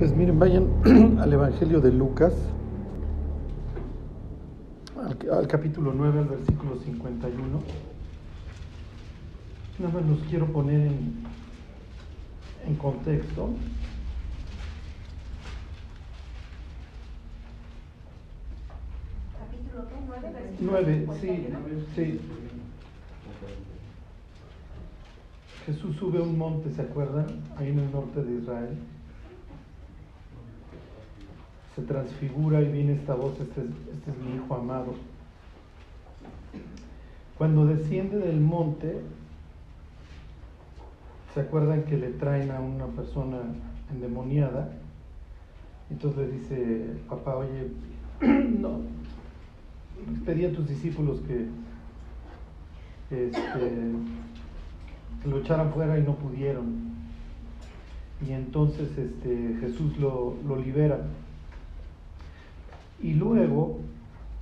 Pues miren, vayan al Evangelio de Lucas, al, al, capítulo 9, al versículo 51. Nada más los quiero poner en, en contexto. Capítulo 9, versículo 9, sí, 51. sí. Jesús sube a un monte, ¿se acuerdan? Ahí en el norte de Israel. Se transfigura y viene esta voz, este, es- este es mi hijo amado. Cuando desciende del monte, ¿se acuerdan que le traen a una persona endemoniada? Entonces le dice papá, oye, no, pedí a tus discípulos que, este, lo echaran fuera y no pudieron. Y entonces este, Jesús lo libera. Y luego,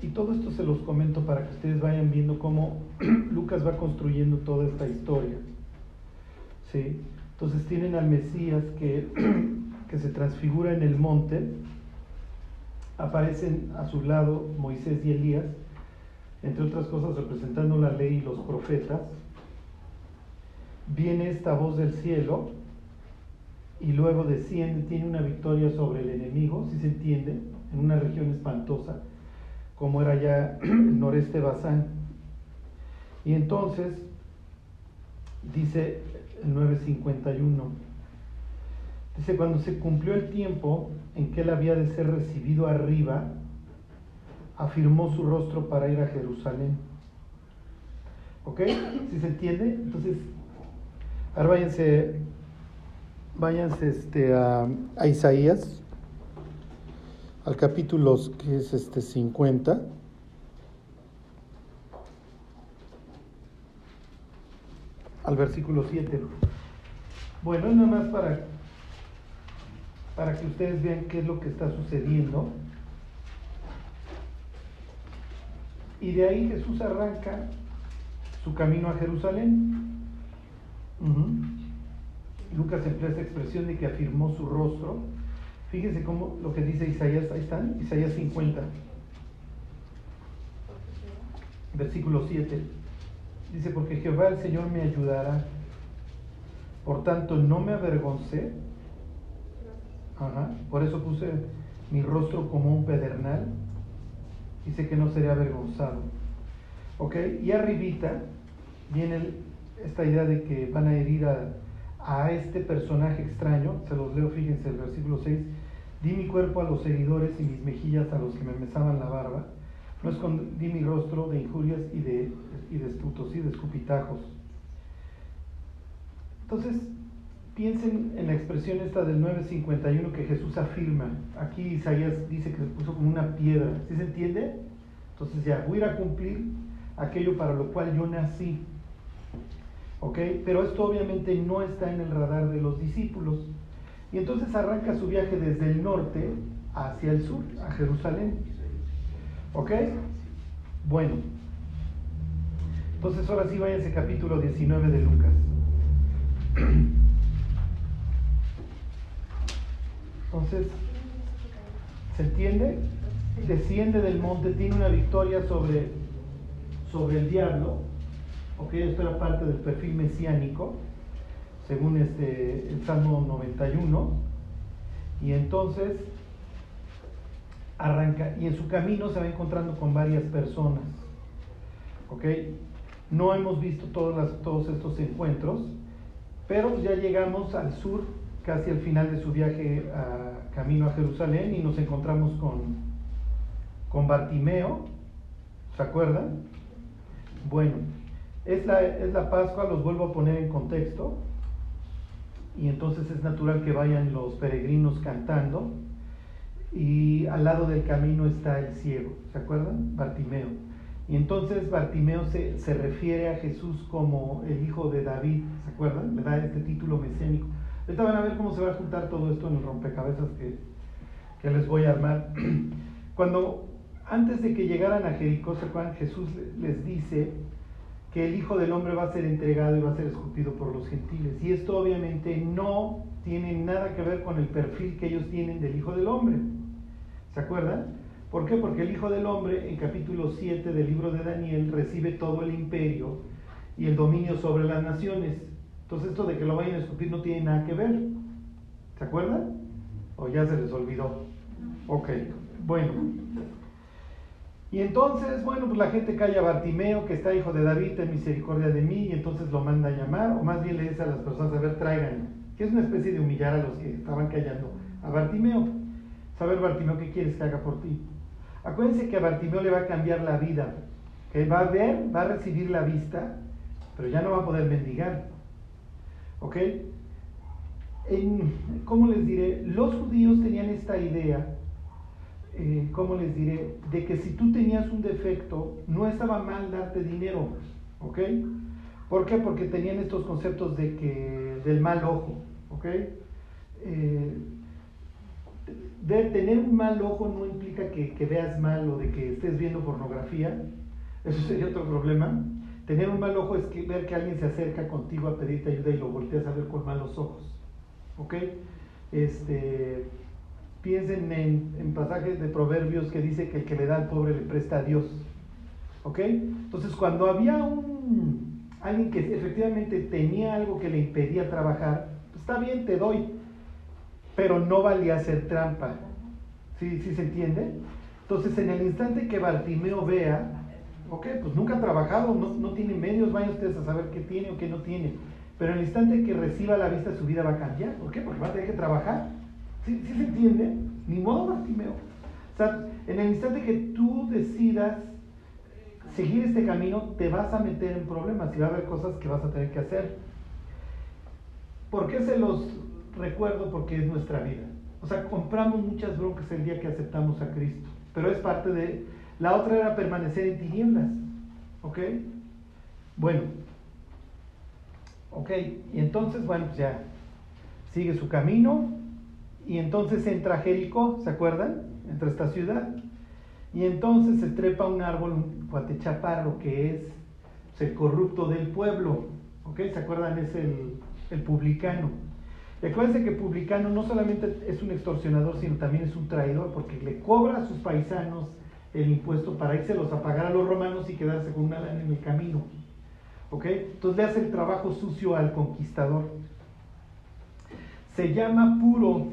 y todo esto se los comento para que ustedes vayan viendo cómo Lucas va construyendo toda esta historia. ¿Sí? Entonces tienen al Mesías que, que se transfigura en el monte, aparecen a su lado Moisés y Elías, entre otras cosas representando la ley y los profetas. Viene esta voz del cielo y luego desciende, tiene una victoria sobre el enemigo, si se entiende, en una región espantosa, como era ya el noreste Bazán. Y entonces, dice el 951, dice, cuando se cumplió el tiempo en que él había de ser recibido arriba, afirmó su rostro para ir a Jerusalén. ¿Ok? ¿Sí se entiende? Entonces, ahora váyanse, váyanse este, a Isaías, al capítulo que es este 50. Al versículo 7. Bueno, nada más para, para que ustedes vean qué es lo que está sucediendo. Y de ahí Jesús arranca su camino a Jerusalén. Lucas emplea esta expresión de que afirmó su rostro. Fíjense cómo lo que dice Isaías, ahí están, Isaías 50, versículo 7. Dice, porque Jehová el Señor me ayudará. Por tanto, no me avergoncé. Ajá, por eso puse mi rostro como un pedernal. Dice que no seré avergonzado. ¿Ok? Y arribita viene esta idea de que van a herir a, a este personaje extraño. Se los leo, fíjense, el versículo 6. Di mi cuerpo a los seguidores y mis mejillas a los que me mesaban la barba. No escondí mi rostro de injurias y de, y de y de escupitajos. Entonces, piensen en la expresión esta del 951 que Jesús afirma. Aquí Isaías dice que se puso como una piedra. ¿Sí se entiende? Entonces ya, voy a cumplir aquello para lo cual yo nací. ¿Ok? Pero esto obviamente no está en el radar de los discípulos. Y entonces arranca su viaje desde el norte hacia el sur, a Jerusalén. ¿Ok? Bueno. Entonces ahora sí váyanse capítulo 19 de Lucas. Entonces, ¿se entiende? Desciende del monte, tiene una victoria sobre, sobre el diablo. Ok, esto era parte del perfil mesiánico, según este, el Salmo 91. Y entonces arranca, y en su camino se va encontrando con varias personas. ¿Ok? No hemos visto todas las- todos estos encuentros, pero ya llegamos al sur, casi al final de su viaje a camino a Jerusalén, y nos encontramos con, con Bartimeo. ¿Se acuerdan? Bueno, es la, es la Pascua, los vuelvo a poner en contexto. Y entonces es natural que vayan los peregrinos cantando. Y al lado del camino está el ciego, ¿se acuerdan? Bartimeo. Y entonces Bartimeo se, se refiere a Jesús como el hijo de David, ¿se acuerdan? Le da este título mesiánico. Ahorita van a ver cómo se va a juntar todo esto en el rompecabezas que, que les voy a armar. Cuando antes de que llegaran a Jericó, ¿se? Jesús le- les dice que el Hijo del Hombre va a ser entregado y va a ser escupido por los gentiles. Y esto obviamente no tiene nada que ver con el perfil que ellos tienen del Hijo del Hombre. ¿Se acuerdan? ¿Por qué? Porque el Hijo del Hombre en capítulo 7 del libro de Daniel recibe todo el imperio y el dominio sobre las naciones. Entonces esto de que lo vayan a escupir no tiene nada que ver. ¿Se acuerdan? ¿O ya se les olvidó? Ok, bueno. Y entonces, bueno, pues la gente calla a Bartimeo, que está hijo de David, ten misericordia de mí, y entonces lo manda a llamar, o más bien le dice a las personas, a ver, traigan, que es una especie de humillar a los que estaban callando a Bartimeo. Saber, Bartimeo, ¿qué quieres que haga por ti? Acuérdense que a Bartimeo le va a cambiar la vida, que va a ver, va a recibir la vista, pero ya no va a poder mendigar. ¿Ok? En, ¿Cómo les diré? Los judíos tenían esta idea eh, ¿cómo les diré? De que si tú tenías un defecto, no estaba mal darte dinero, ¿ok? ¿Por qué? Porque tenían estos conceptos de que, del mal ojo, ¿ok? Eh, de tener un mal ojo no implica que, que, veas mal o de que estés viendo pornografía, eso sería otro problema. Tener un mal ojo es que ver que alguien se acerca contigo a pedirte ayuda y lo volteas a ver con malos ojos, ¿ok? Este, Piensen en, pasajes de proverbios que dice que el que le da al pobre le presta a Dios. ¿Ok? Entonces cuando había un, alguien que efectivamente tenía algo que le impedía trabajar, pues está bien, te doy, pero no valía hacer trampa. ¿Sí, ¿Sí se entiende? Entonces en el instante que Bartimeo vea, ok, pues nunca ha trabajado, no, no tiene medios, vayan ustedes a saber qué tiene o qué no tiene. Pero en el instante que reciba la vista, su vida va a cambiar. ¿Por qué? Porque va a tener que trabajar. ¿Sí, se entiende? Ni modo, Bartimeo. O sea, en el instante que tú decidas seguir este camino, te vas a meter en problemas y va a haber cosas que vas a tener que hacer. ¿Por qué se los recuerdo? Porque es nuestra vida. O sea, compramos muchas broncas el día que aceptamos a Cristo, pero es parte de... La otra era permanecer en tinieblas. ¿Ok? Bueno. Ok, y entonces, bueno, pues ya sigue su camino, y entonces entra Jericó, ¿se acuerdan? Entra esta ciudad. Y entonces se trepa un árbol, un cuatechaparro, que es el corrupto del pueblo. ¿Ok? ¿Se acuerdan? Es el, el publicano. Y acuérdense que publicano no solamente es un extorsionador, sino también es un traidor, porque le cobra a sus paisanos el impuesto para irselos a pagar a los romanos y quedarse con una lana en el camino. ¿Ok? Entonces le hace el trabajo sucio al conquistador. Se llama puro,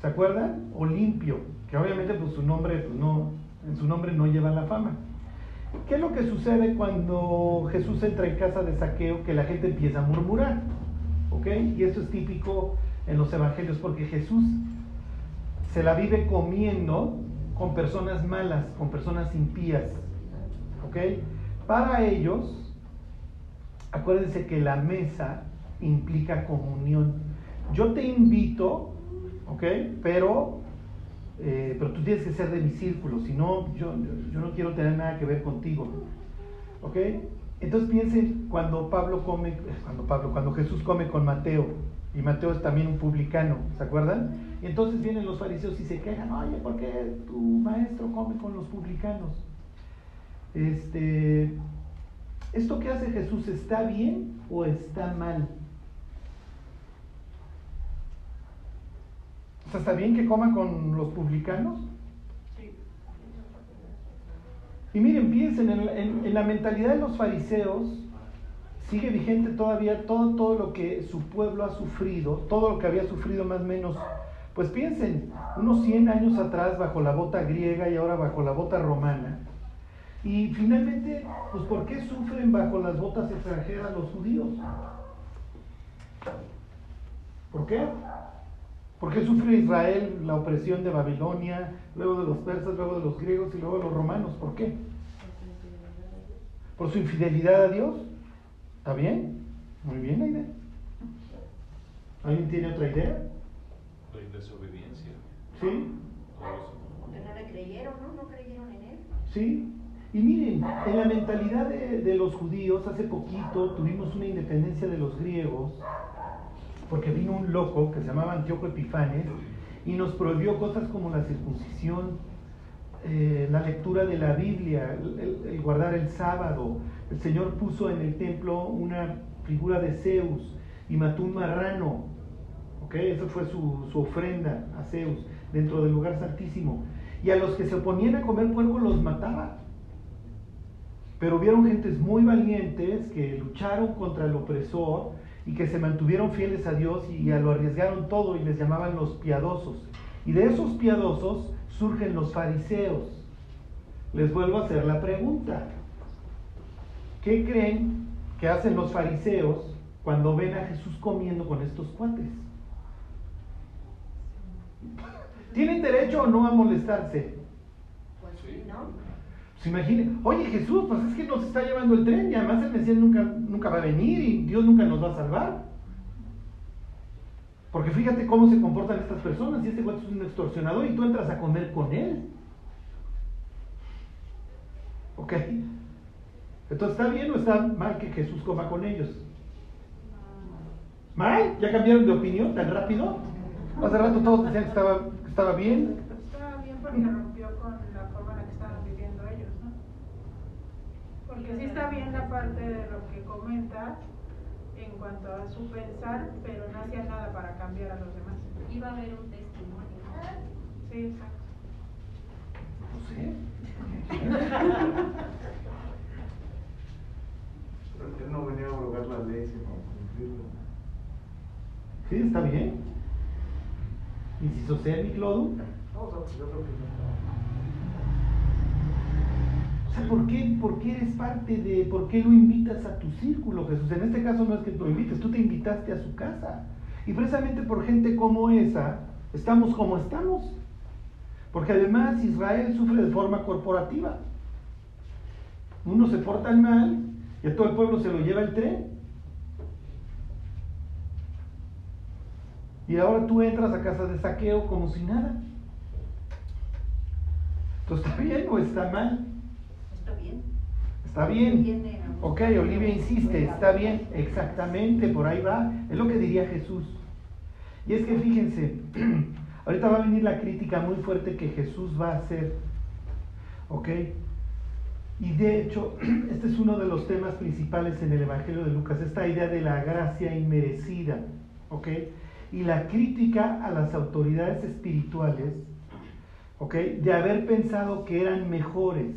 ¿Se acuerdan? O limpio, que obviamente pues su nombre pues, no, en su nombre no lleva la fama. ¿Qué es lo que sucede cuando Jesús entra en casa de saqueo? Que la gente empieza a murmurar. ¿Ok? Y esto es típico en los evangelios porque Jesús se la vive comiendo con personas malas, con personas impías. ¿Ok? Para ellos, acuérdense que la mesa implica comunión. Yo te invito ¿ok? Pero, eh, pero tú tienes que ser de mi círculo, si no, yo, yo no quiero tener nada que ver contigo, ¿ok? Entonces piensen cuando Pablo come, cuando Pablo, cuando Jesús come con Mateo, y Mateo es también un publicano, ¿se acuerdan? Y entonces vienen los fariseos y se quejan, oye, ¿por qué tu maestro come con los publicanos? Este, ¿Esto que hace Jesús está bien o está mal? ¿Está bien que coman con los publicanos? Y miren, piensen, en, la mentalidad de los fariseos sigue vigente todavía todo, todo lo que su pueblo ha sufrido, todo lo que había sufrido más o menos. Pues piensen, unos 100 años atrás bajo la bota griega y ahora bajo la bota romana. Y finalmente, pues ¿por qué sufren bajo las botas extranjeras los judíos? ¿Por qué? ¿Por qué sufre Israel la opresión de Babilonia, luego de los persas, luego de los griegos y luego de los romanos? ¿Por qué? ¿Por su infidelidad a Dios? ¿Está bien? Muy bien la idea. ¿Alguien tiene otra idea? La desobediencia. ¿Sí? Porque no le creyeron, ¿no? No creyeron en él. Sí. Y miren, en la mentalidad de, de los judíos, hace poquito tuvimos una independencia de los griegos porque vino un loco que se llamaba Antíoco Epifanes y nos prohibió cosas como la circuncisión, eh, la lectura de la Biblia, el, guardar el sábado. El Señor puso en el templo una figura de Zeus y mató un marrano. ¿Ok? Esa fue su, su ofrenda a Zeus dentro del lugar santísimo. Y a los que se oponían a comer puerco los mataba. Pero hubieron gentes muy valientes que lucharon contra el opresor y que se mantuvieron fieles a Dios y a lo arriesgaron todo y les llamaban los piadosos. Y de esos piadosos surgen los fariseos. Les vuelvo a hacer la pregunta. ¿Qué creen que hacen los fariseos cuando ven a Jesús comiendo con estos cuates? ¿Tienen derecho o no a molestarse? Pues Sí. ¿no? Se imaginen, oye Jesús, pues es que nos está llevando el tren y además el Mesías nunca, nunca va a venir y Dios nunca nos va a salvar. Porque fíjate cómo se comportan estas personas y este cuate es un extorsionador y tú entras a comer con él. ¿Ok? Entonces, ¿está bien o está mal que Jesús coma con ellos? ¿Mal? ¿Ya cambiaron de opinión tan rápido? Hace rato todos decían que estaba, que estaba bien. Estaba bien porque rompió con la forma en la que estaban viviendo ellos, ¿no? Porque sí está bien la parte de lo que comenta en cuanto a su pensar, pero no hacía nada para cambiar a los demás. Iba a haber un testimonio. Sí, exacto. No sé. Él no venía a abrogar la ley, sino a cumplirla. Sí, está bien. Inciso C, mi Clodo. No, o sea, yo creo que no. O sea, ¿por qué, ¿por qué eres de, por qué lo invitas a tu círculo, Jesús? En este caso no es que lo invites, tú te invitaste a su casa. Y precisamente por gente como esa, estamos como estamos. Porque además Israel sufre de forma corporativa. Unos se portan mal y a todo el pueblo se lo lleva el tren. Y ahora tú entras a casa de saqueo como si nada. Entonces, ¿está bien o está mal? Está bien. Está bien. Ok, Olivia insiste, está bien, exactamente, por ahí va. Es lo que diría Jesús. Y es que fíjense, ahorita va a venir la crítica muy fuerte que Jesús va a hacer. Ok. Y de hecho, este es uno de los temas principales en el Evangelio de Lucas, esta idea de la gracia inmerecida. Ok. Y la crítica a las autoridades espirituales, ok, de haber pensado que eran mejores.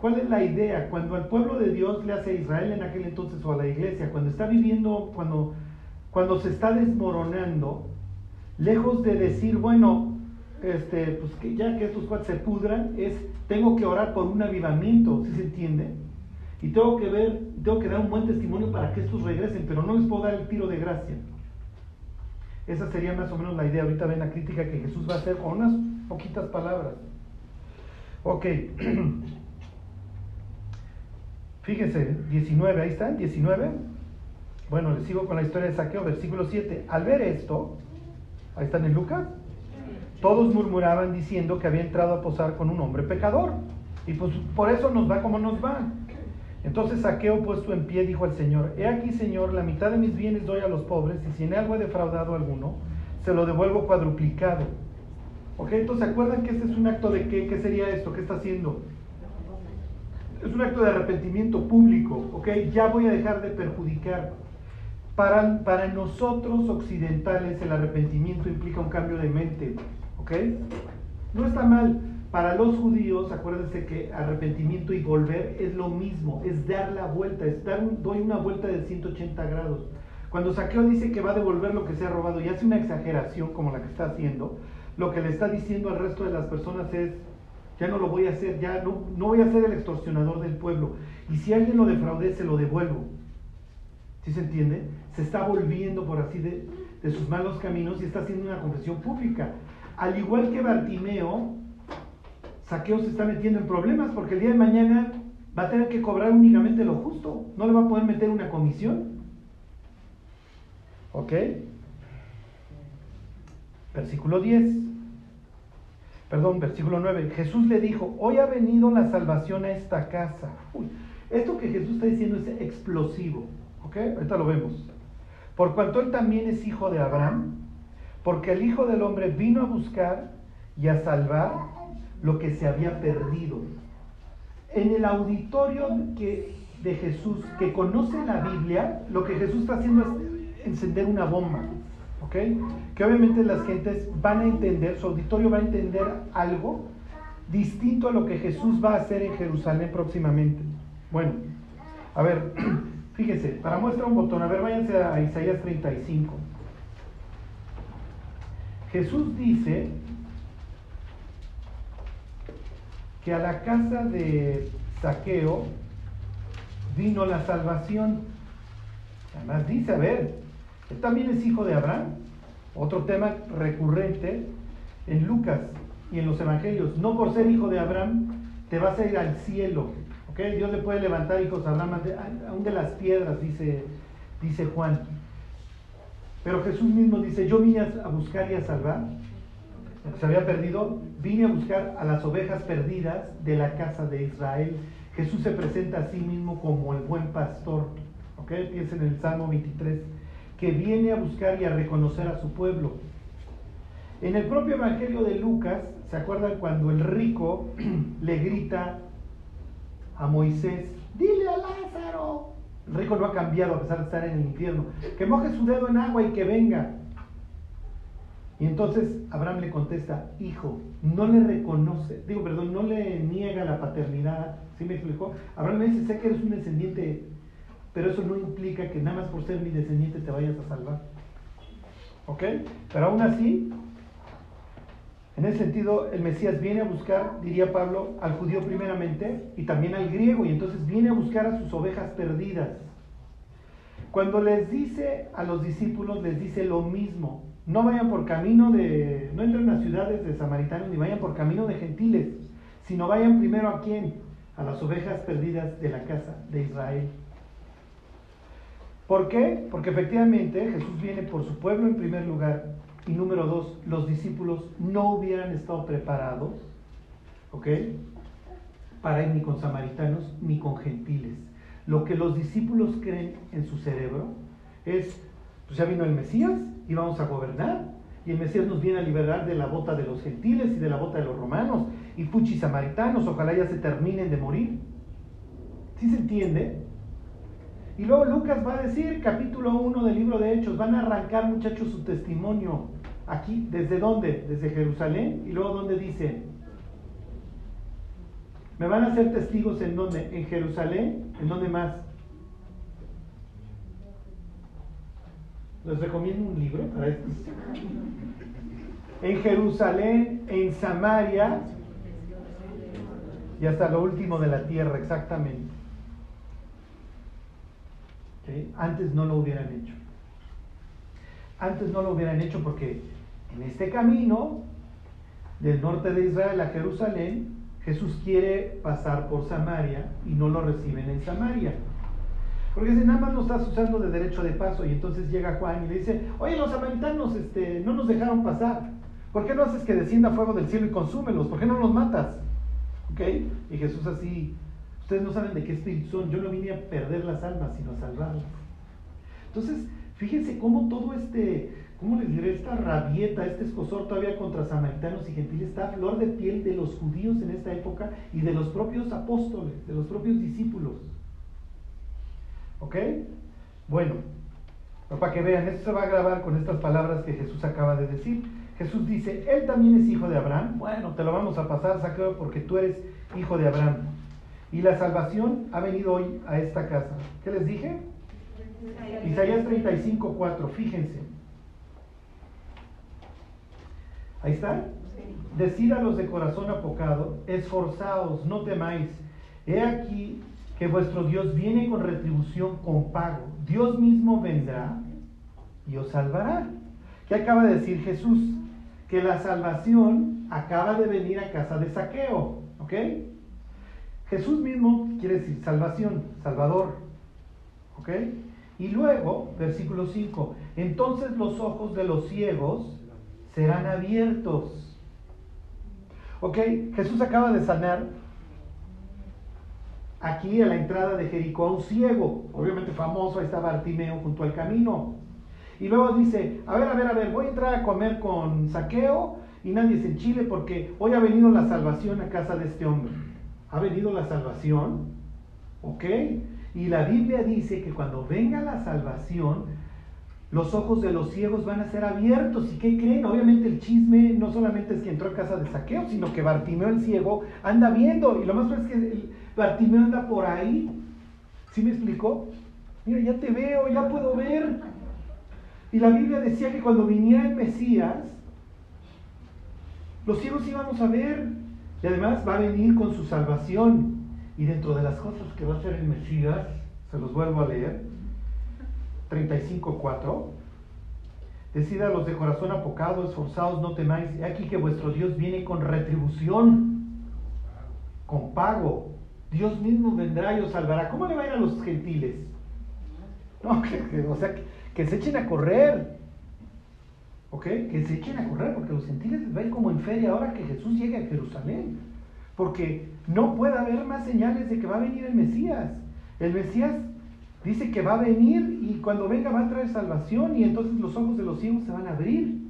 ¿Cuál es la idea? Cuando al pueblo de Dios le hace a Israel en aquel entonces o a la iglesia, cuando está viviendo, cuando, cuando se está desmoronando, lejos de decir, bueno, este, pues que ya que estos cuates se pudran, es tengo que orar por un avivamiento, ¿sí se entiende? Y tengo que ver, tengo que dar un buen testimonio para que estos regresen, pero no les puedo dar el tiro de gracia. Esa sería más o menos la idea. Ahorita ven la crítica que Jesús va a hacer con unas poquitas palabras. Ok. Fíjense, 19, ahí está, 19. Bueno, les sigo con la historia de saqueo, versículo 7. Al ver esto, ahí están en Lucas, todos murmuraban diciendo que había entrado a posar con un hombre pecador. Y pues por eso nos va como nos va. Entonces Saqueo puesto en pie dijo al Señor, He aquí Señor, la mitad de mis bienes doy a los pobres y si en algo he defraudado alguno, se lo devuelvo cuadruplicado. ¿Ok? Entonces ¿se acuerdan que este es un acto de qué? ¿Qué sería esto? ¿Qué está haciendo? Es un acto de arrepentimiento público, ¿ok? Ya voy a dejar de perjudicar. Para, para nosotros occidentales el arrepentimiento implica un cambio de mente, ¿ok? No está mal. Para los judíos, acuérdense que arrepentimiento y volver es lo mismo, es dar la vuelta, es dar doy una vuelta de 180 grados. Cuando Saqueo dice que va a devolver lo que se ha robado y hace una exageración como la que está haciendo, lo que le está diciendo al resto de las personas es, ya no lo voy a hacer, ya no, no voy a ser el extorsionador del pueblo. Y si alguien lo defraude, se lo devuelvo. ¿Sí se entiende? Se está volviendo, por así de, de sus malos caminos y está haciendo una confesión pública. Al igual que Bartimeo, Saqueo se está metiendo en problemas porque el día de mañana va a tener que cobrar únicamente lo justo. No le va a poder meter una comisión. ¿Ok? Versículo 10. Perdón, versículo 9. Jesús le dijo, hoy ha venido la salvación a esta casa. Esto que Jesús está diciendo es explosivo. ¿Ok? Ahorita lo vemos. Por cuanto él también es hijo de Abraham, porque el Hijo del Hombre vino a buscar y a salvar lo que se había perdido. En el auditorio que, de Jesús, que conoce la Biblia, lo que Jesús está haciendo es encender una bomba. Que obviamente las gentes van a entender, su auditorio va a entender algo distinto a lo que Jesús va a hacer en Jerusalén próximamente. Bueno, a ver, fíjese, para muestra un botón, a ver, váyanse a Isaías 35. Jesús dice que a la casa de Saqueo vino la salvación. Además dice, a ver, él también es hijo de Abraham. Otro tema recurrente en Lucas y en los evangelios. No por ser hijo de Abraham te vas a ir al cielo. ¿ok? Dios le puede levantar hijos a Abraham aún de las piedras, dice, dice Juan. Pero Jesús mismo dice, yo vine a buscar y a salvar se había perdido, vine a buscar a las ovejas perdidas de la casa de Israel. Jesús se presenta a sí mismo como el buen pastor. ¿Ok? Piensen en el Salmo 23, que viene a buscar y a reconocer a su pueblo. En el propio Evangelio de Lucas, ¿se acuerdan cuando el rico le grita a Moisés, dile a Lázaro? El rico no ha cambiado a pesar de estar en el infierno. Que moje su dedo en agua y que venga. Y entonces Abraham le contesta, hijo, no le reconoce, digo, perdón, no le niega la paternidad. ¿Sí me explicó? Abraham le dice, sé que eres un descendiente, pero eso no implica que nada más por ser mi descendiente te vayas a salvar. ¿Ok? Pero aún así, en ese sentido, el Mesías viene a buscar, diría Pablo, al judío primeramente y también al griego, y entonces viene a buscar a sus ovejas perdidas. Cuando les dice a los discípulos, les dice lo mismo. No vayan por camino de, no entren a ciudades de samaritanos ni vayan por camino de gentiles, sino vayan primero a quién? A las ovejas perdidas de la casa de Israel. ¿Por qué? Porque efectivamente Jesús viene por su pueblo en primer lugar. Y número dos, los discípulos no hubieran estado preparados, ¿ok? Para ir ni con samaritanos ni con gentiles. Lo que los discípulos creen en su cerebro es, pues ya vino el Mesías y vamos a gobernar. Y el Mesías nos viene a liberar de la bota de los gentiles y de la bota de los romanos. Y puchi samaritanos, ojalá ya se terminen de morir. ¿Sí se entiende? Y luego Lucas va a decir, capítulo 1 del libro de Hechos, van a arrancar muchachos su testimonio. Aquí, ¿desde dónde? Desde Jerusalén. Y luego dónde dice, me van a hacer testigos en dónde? En Jerusalén, ¿en dónde más? Les recomiendo un libro para esto. En Jerusalén, en Samaria y hasta lo último de la tierra, exactamente. Antes no lo hubieran hecho. Antes no lo hubieran hecho porque en este camino del norte de Israel a Jerusalén, Jesús quiere pasar por Samaria y no lo reciben en Samaria. Porque si nada más lo estás usando de derecho de paso y entonces llega Juan y le dice, oye, los samaritanos este, no nos dejaron pasar. ¿Por qué no haces que descienda fuego del cielo y consúmelos? ¿Por qué no los matas? Y Jesús así, ustedes no saben de qué espíritu son. Yo no vine a perder las almas, sino a salvarlas. Entonces, fíjense cómo todo este, cómo les diré, esta rabieta, este escosor todavía contra samaritanos y gentiles está a flor de piel de los judíos en esta época y de los propios apóstoles, de los propios discípulos. ¿Ok? Bueno, para que vean, esto se va a grabar con estas palabras que Jesús acaba de decir. Jesús dice, él también es hijo de Abraham. Bueno, te lo vamos a pasar, Saqueo, porque tú eres hijo de Abraham. Y la salvación ha venido hoy a esta casa. ¿Qué les dije? Isaías 35, 4, fíjense. Ahí está. Decid a los de corazón apocado, esforzaos, no temáis. He aquí que vuestro Dios viene con retribución, con pago. Dios mismo vendrá y os salvará. ¿Qué acaba de decir Jesús? Que la salvación acaba de venir a casa de saqueo. ¿Ok? Jesús mismo quiere decir salvación, salvador. ¿Ok? Y luego, versículo 5, entonces los ojos de los ciegos serán abiertos. ¿Ok? Jesús acaba de sanar aquí a la entrada de Jericó a un ciego, obviamente famoso, ahí estaba Bartimeo junto al camino. Y luego dice, a ver, a ver, a ver, voy a entrar a comer con saqueo y nadie se enchile porque hoy ha venido la salvación a casa de este hombre. Ha venido la salvación, ¿ok? Y la Biblia dice que cuando venga la salvación, los ojos de los ciegos van a ser abiertos. ¿Y qué creen? Obviamente el chisme no solamente es que entró a casa de saqueo, sino que Bartimeo el ciego anda viendo. Y lo más probable es que Bartimeo anda por ahí. ¿Sí me explicó? Mira, ya te veo, ya puedo ver. Y la Biblia decía que cuando viniera el Mesías, los ciegos íbamos a ver. Y además va a venir con su salvación. Y dentro de las cosas que va a hacer el Mesías, se los vuelvo a leer, 35.4, decida a los de corazón apocado, esforzados, no temáis, he aquí que vuestro Dios viene con retribución, con pago. Dios mismo vendrá y os salvará. ¿Cómo le va a ir a los gentiles? No, o sea, que se echen a correr. ¿Ok? Que se echen a correr, porque los gentiles ir como en feria ahora que Jesús llegue a Jerusalén. Porque no puede haber más señales de que va a venir el Mesías. El Mesías dice que va a venir y cuando venga va a traer salvación y entonces los ojos de los ciegos se van a abrir.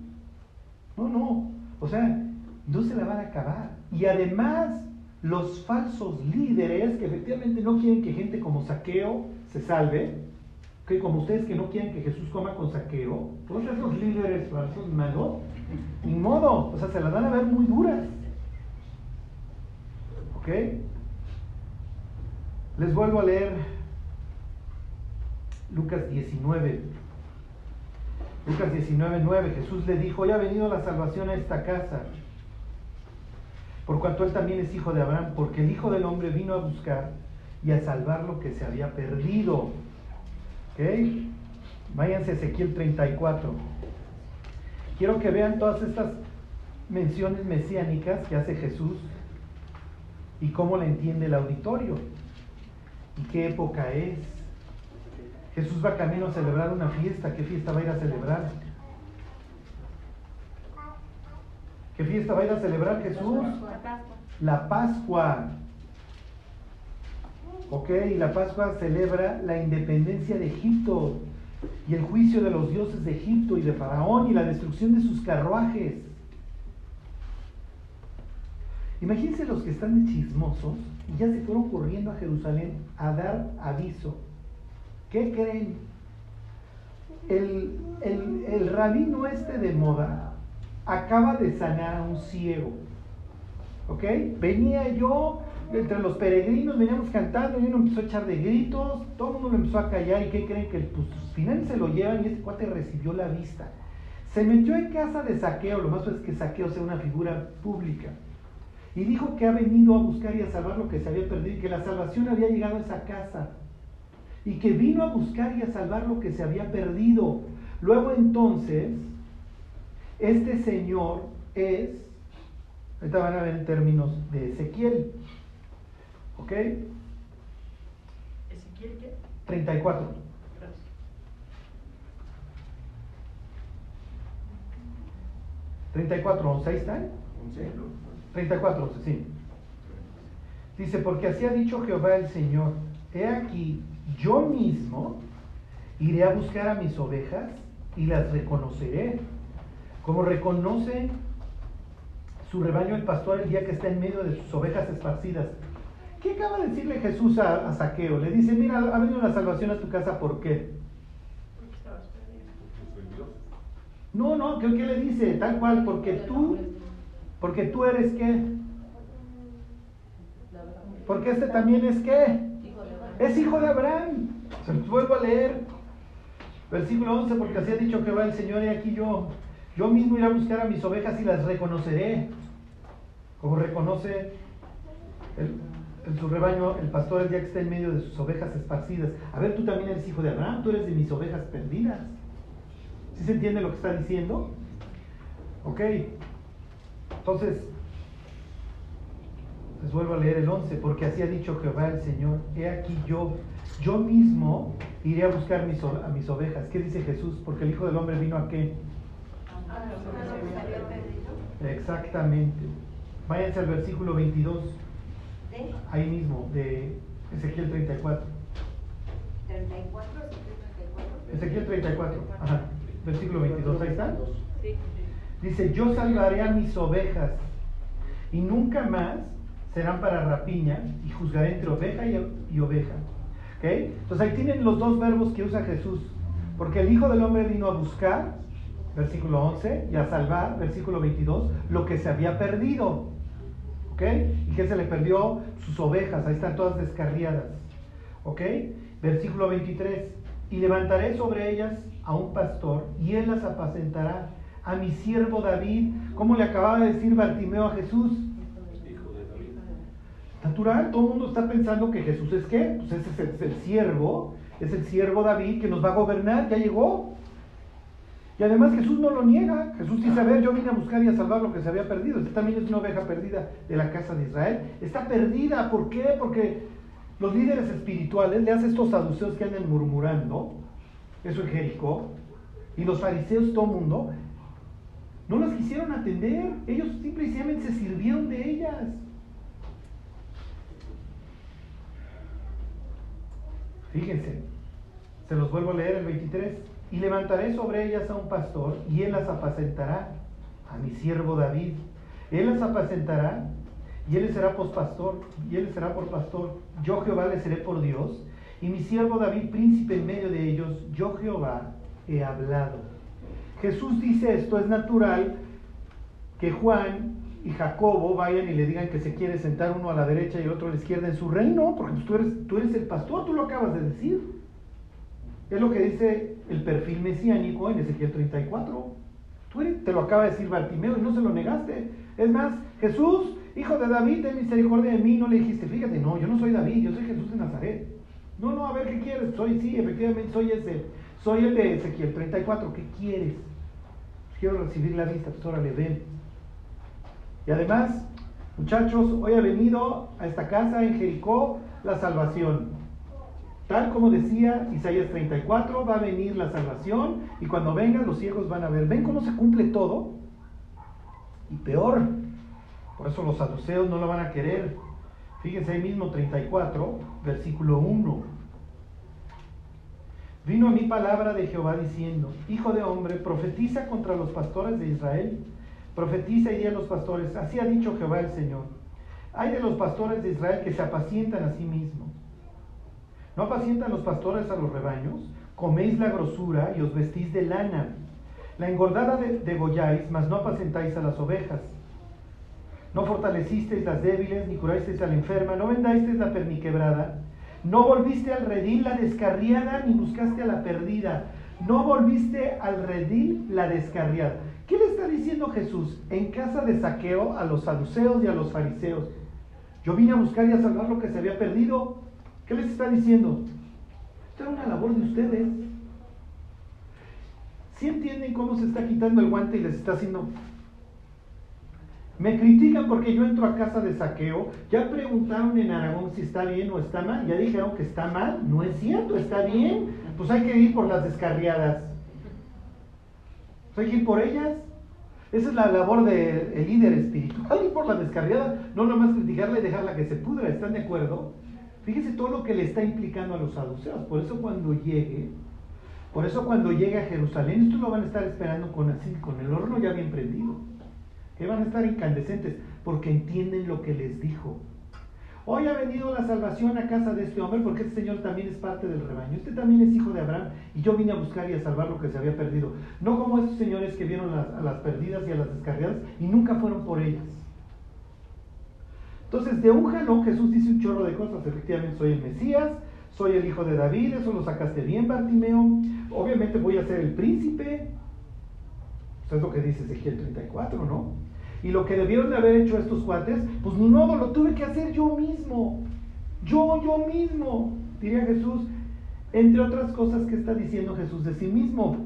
No, no. O sea, no se la van a acabar. Y además, los falsos líderes que efectivamente no quieren que gente como saqueo se salve, que como ustedes que no quieren que Jesús coma con saqueo, todos esos líderes falsos malos, ni modo, o sea, se las van a ver muy duras. ¿Ok? Les vuelvo a leer Lucas 19. Lucas 19, 9. Jesús le dijo, ya ha venido la salvación a esta casa, por cuanto él también es hijo de Abraham, porque el Hijo del Hombre vino a buscar y a salvar lo que se había perdido. ¿Ok? Váyanse a Ezequiel 34. Quiero que vean todas estas menciones mesiánicas que hace Jesús y cómo la entiende el auditorio y qué época es. Jesús va camino a celebrar una fiesta. ¿Qué fiesta va a ir a celebrar? ¿Qué fiesta va a ir a celebrar Jesús? La Pascua. ¿Ok? Y la Pascua celebra la independencia de Egipto y el juicio de los dioses de Egipto y de Faraón y la destrucción de sus carruajes. Imagínense los que están chismosos y ya se fueron corriendo a Jerusalén a dar aviso. ¿Qué creen? El, el, el rabino este de moda acaba de sanar a un ciego. ¿Ok? Venía yo entre los peregrinos, veníamos cantando y uno empezó a echar de gritos, todo el mundo lo empezó a callar y ¿qué creen? Que pues, finalmente se lo llevan y este cuate recibió la vista. Se metió en casa de saqueo, lo más es que saqueo sea una figura pública. Y dijo que ha venido a buscar y a salvar lo que se había perdido que la salvación había llegado a esa casa. Y que vino a buscar y a salvar lo que se había perdido. Luego entonces, este señor es, ahorita van a ver en términos de Ezequiel, ¿ok? ¿Ezequiel qué? 34. Gracias. 34, 11, ahí están. 34, 11, sí. Dice, porque así ha dicho Jehová el Señor, he aquí, yo mismo iré a buscar a mis ovejas y las reconoceré, como reconoce su rebaño el pastor el día que está en medio de sus ovejas esparcidas. ¿Qué acaba de decirle Jesús a, a Saqueo? Le dice, mira, ha venido la salvación a tu casa, ¿por qué? Porque estabas perdido. Porque soy Dios. No, no, ¿qué, qué le dice? Tal cual, porque tú, porque tú eres qué? Porque este también es qué? Es hijo de Abraham. Se los vuelvo a leer. Versículo 11, porque así ha dicho Jehová el Señor, y aquí yo, yo mismo iré a buscar a mis ovejas y las reconoceré. Como reconoce el, en su rebaño el pastor el día que está en medio de sus ovejas esparcidas. A ver, tú también eres hijo de Abraham, tú eres de mis ovejas perdidas. ¿Sí se entiende lo que está diciendo? Ok. Entonces, les vuelvo a leer el 11, porque así ha dicho Jehová el Señor, he aquí yo, yo mismo iré a buscar mis, a mis ovejas. ¿Qué dice Jesús? Porque el Hijo del Hombre vino a qué? Exactamente. Váyanse al versículo 22, ¿De? ahí mismo, de Ezequiel 34. 34, Ezequiel 34. Ezequiel 34, ajá, versículo 22, ahí está. Sí. Dice, yo salvaré a mis ovejas y nunca más serán para rapiña y juzgaré entre oveja y, y oveja. ¿Ok? Entonces ahí tienen los dos verbos que usa Jesús. Porque el Hijo del Hombre vino a buscar, versículo 11, y a salvar, versículo 22, lo que se había perdido. ¿Ok? ¿Y que se le perdió? Sus ovejas, ahí están todas descarriadas. ¿Ok? Versículo 23, y levantaré sobre ellas a un pastor, y él las apacentará. A mi siervo David, como le acababa de decir Bartimeo a Jesús, Hijo de David. Natural, todo el mundo está pensando que Jesús es qué? Pues ese es el, es el siervo, es el siervo David que nos va a gobernar, ya llegó. Y además Jesús no lo niega. Jesús dice, a ver, yo vine a buscar y a salvar lo que se había perdido. Esta también es una oveja perdida de la casa de Israel. Está perdida, ¿por qué? Porque los líderes espirituales le hacen estos saduceos que andan murmurando, eso en Jericó, y los fariseos, todo el mundo, no las quisieron atender. Ellos simplemente se sirvieron de ellas. Fíjense, se los vuelvo a leer el 23. Y levantaré sobre ellas a un pastor, y él las apacentará, a mi siervo David. Él las apacentará, y él será por pastor, y él será por pastor. Yo Jehová les seré por Dios, y mi siervo David príncipe en medio de ellos. Yo Jehová he hablado. Jesús dice esto, es natural que Juan y Jacobo vayan y le digan que se quiere sentar uno a la derecha y otro a la izquierda en su reino, porque tú eres, tú eres el pastor, tú lo acabas de decir. Es lo que dice el perfil mesiánico en Ezequiel 34. Tú te lo acaba de decir Bartimeo y no se lo negaste. Es más, Jesús, hijo de David, ten misericordia de mí, no le dijiste, fíjate, no, yo no soy David, yo soy Jesús de Nazaret. No, no, a ver, ¿qué quieres? Soy, sí, efectivamente, soy ese. Soy el de Ezequiel 34, ¿qué quieres? Quiero recibir la vista, pues órale, ven. Y además, muchachos, hoy ha venido a esta casa en Jericó la salvación. Tal como decía Isaías 34, va a venir la salvación y cuando vengan los ciegos van a ver. ¿Ven cómo se cumple todo? Y peor, por eso los saduceos no lo van a querer. Fíjense ahí mismo 34, versículo 1. Vino a mí palabra de Jehová diciendo, Hijo de hombre, profetiza contra los pastores de Israel. Profetiza y di a los pastores, así ha dicho Jehová el Señor. Hay de los pastores de Israel que se apacientan a sí mismos. ¿No apacientan los pastores a los rebaños? Coméis la grosura y os vestís de lana. La engordada de- degolláis, mas no apacentáis a las ovejas. No fortalecisteis las débiles, ni curasteis a la enferma, no vendasteis la perniquebrada, no volviste al redil la descarriada, ni buscaste a la perdida. No volviste al redil la descarriada. ¿Qué le está diciendo Jesús en casa de saqueo a los saduceos y a los fariseos? Yo vine a buscar y a salvar lo que se había perdido. ¿Qué les está diciendo? Esto era una labor de ustedes. ¿Sí entienden cómo se está quitando el guante y les está haciendo me critican porque yo entro a casa de saqueo. Ya preguntaron en Aragón si está bien o está mal. Ya dijeron que está mal. No es cierto, está bien. Pues hay que ir por las descarriadas. Pues hay que ir por ellas. Esa es la labor del líder espiritual, ir por la descarriada. No nomás criticarla y dejarla que se pudra. ¿Están de acuerdo? Fíjese todo lo que le está implicando a los saduceos. Por eso cuando llegue, por eso cuando llegue a Jerusalén, estos lo van a estar esperando con así, con el horno ya bien prendido que van a estar incandescentes porque entienden lo que les dijo. Hoy ha venido la salvación a casa de este hombre porque este señor también es parte del rebaño. Este también es hijo de Abraham y yo vine a buscar y a salvar lo que se había perdido. No como estos señores que vieron a las perdidas y a las descarriadas y nunca fueron por ellas. Entonces, de un jalón Jesús dice un chorro de cosas. Efectivamente, soy el Mesías, soy el hijo de David, eso lo sacaste bien, Bartimeo. Obviamente voy a ser el príncipe. Eso es lo que dice Ezequiel 34, ¿no? Y lo que debieron de haber hecho estos cuates, pues modo, lo tuve que hacer yo mismo. Yo, yo mismo, diría Jesús. Entre otras cosas que está diciendo Jesús de sí mismo.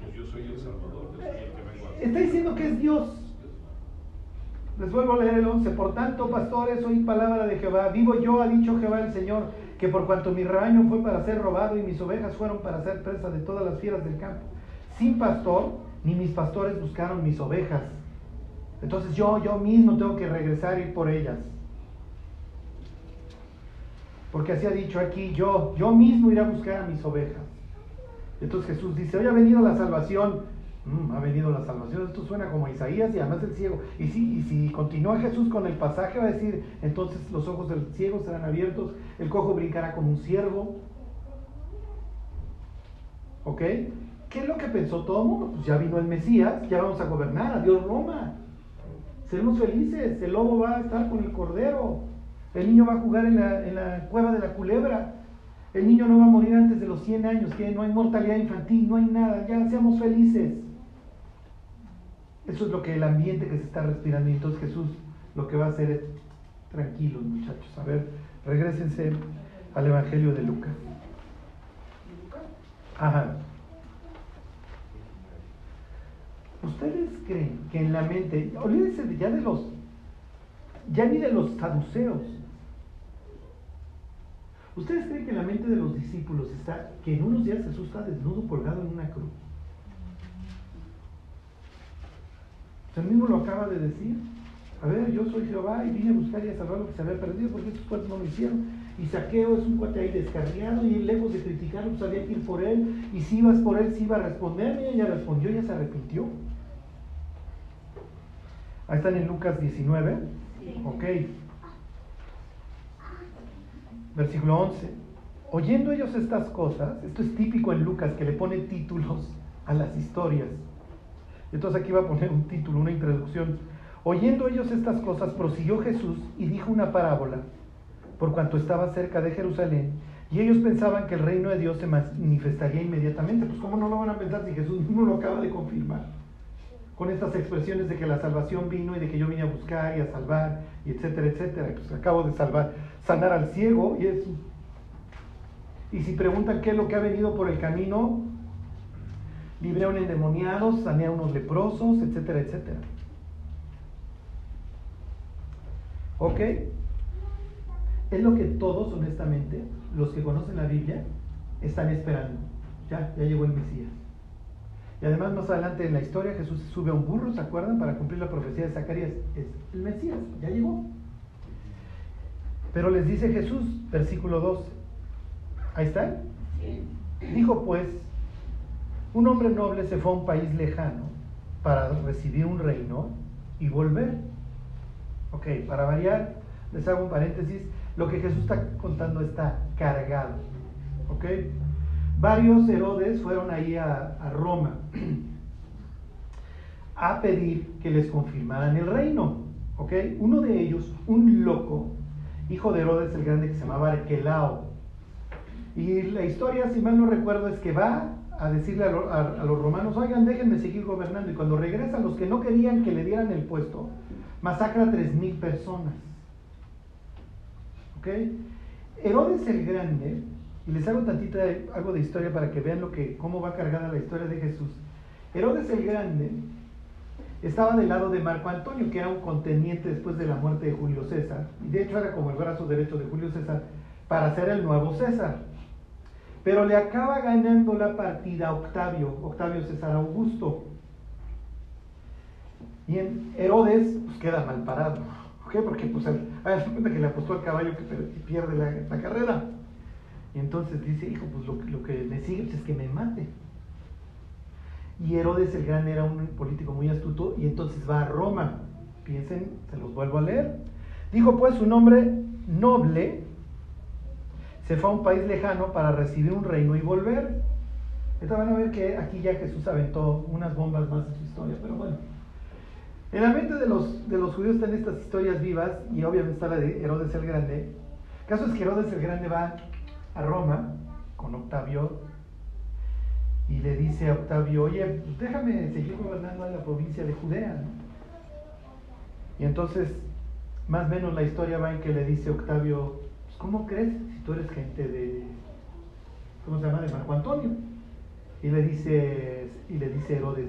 Pues yo soy el Salvador, yo soy el que vengo a Está diciendo que es Dios. Les vuelvo a leer el 11. Por tanto, pastores, oí palabra de Jehová. Vivo yo, ha dicho Jehová el Señor, que por cuanto mi rebaño fue para ser robado y mis ovejas fueron para ser presa de todas las fieras del campo. Sin pastor, ni mis pastores buscaron mis ovejas. Entonces yo, yo mismo tengo que regresar y ir por ellas. Porque así ha dicho aquí, yo, yo mismo iré a buscar a mis ovejas. Entonces Jesús dice, hoy ha venido la salvación. Mm, ha venido la salvación. Esto suena como Isaías y además el ciego. Y si, y si continúa Jesús con el pasaje, va a decir, entonces los ojos del ciego serán abiertos, el cojo brincará como un ciervo. ¿Ok? ¿Qué es lo que pensó todo el mundo? Pues ya vino el Mesías, ya vamos a gobernar, adiós Roma. Seremos felices, el lobo va a estar con el cordero, el niño va a jugar en la, en la cueva de la culebra, el niño no va a morir antes de los 100 años, que no hay mortalidad infantil, no hay nada, ya seamos felices. Eso es lo que el ambiente que se está respirando. Y entonces Jesús lo que va a hacer es, tranquilos muchachos, a ver, regresense al Evangelio de Lucas. Ajá. ¿Ustedes creen que en la mente, olvídense de- ya de los, ya ni de los saduceos, ¿ustedes creen que en la mente de los discípulos está que en unos días Jesús está desnudo colgado en una cruz? Él mismo lo acaba de decir. A ver, yo soy Jehová y vine a buscar y a salvar lo que se había perdido porque estos cuates no lo hicieron. Y Saqueo es un cuate ahí descarriado y lejos de criticarlo, pues había que ir por él. Y si ibas por él, si iba a responder. Mira, ya respondió, ya se arrepintió. Ahí están en Lucas 19. Sí. Ok. Versículo 11. Oyendo ellos estas cosas, esto es típico en Lucas que le pone títulos a las historias. Entonces aquí va a poner un título, una introducción. Oyendo ellos estas cosas, prosiguió Jesús y dijo una parábola, por cuanto estaba cerca de Jerusalén, y ellos pensaban que el reino de Dios se manifestaría inmediatamente. Pues ¿cómo no lo van a pensar si Jesús mismo lo acaba de confirmar? Con estas expresiones de que la salvación vino y de que yo vine a buscar y a salvar, y etcétera, etcétera. Pues acabo de salvar, sanar al ciego y eso. Y si preguntan qué es lo que ha venido por el camino, libré a un endemoniado, sané a unos leprosos, etcétera, etcétera. ¿Ok? Es lo que todos, honestamente, los que conocen la Biblia, están esperando. Ya, ya llegó el Mesías. Y además más adelante en la historia Jesús sube a un burro, ¿se acuerdan? Para cumplir la profecía de Zacarías. Es el Mesías, ya llegó. Pero les dice Jesús, versículo 12. Ahí está. Dijo pues, un hombre noble se fue a un país lejano para recibir un reino y volver. Ok, para variar, les hago un paréntesis. Lo que Jesús está contando está cargado. Ok. Varios Herodes fueron ahí a, Roma a pedir que les confirmaran el reino. ¿ok? Uno de ellos, un loco, hijo de Herodes el Grande que se llamaba Arquelao. Y la historia, si mal no recuerdo, es que va a decirle a, lo- a- a los romanos, oigan, déjenme seguir gobernando. Y cuando regresan los que no querían que le dieran el puesto, masacra a 3.000 personas. ¿Ok? Herodes el Grande, y les hago tantita algo de historia para que vean lo que, cómo va cargada la historia de Jesús. Herodes el Grande estaba del lado de Marco Antonio, que era un contendiente después de la muerte de Julio César, y de hecho era como el brazo derecho de Julio César, para ser el nuevo César. Pero le acaba ganando la partida a Octavio, Octavio César Augusto. Y en Herodes pues, queda mal parado. ¿Por qué? Porque pues, de cuenta que le apostó al caballo que pierde la, carrera. Y entonces dice, hijo, pues lo, que- me sigue pues, es que me mate. Y Herodes el Gran era un político muy astuto y entonces va a Roma. Piensen, se los vuelvo a leer. Dijo pues un hombre noble se fue a un país lejano para recibir un reino y volver. Ahorita van a ver que aquí ya Jesús aventó unas bombas más en su historia, pero bueno. En la mente de los, de los judíos están estas historias vivas y obviamente está la de Herodes el Grande. El caso es que Herodes el Grande va a Roma con Octavio y le dice a Octavio, oye, déjame seguir gobernando en la provincia de Judea. Y entonces, más o menos la historia va en que le dice Octavio, pues, ¿cómo crees tú eres gente de, ¿cómo se llama? De Marco Antonio. Y le dice, y le dice Herodes,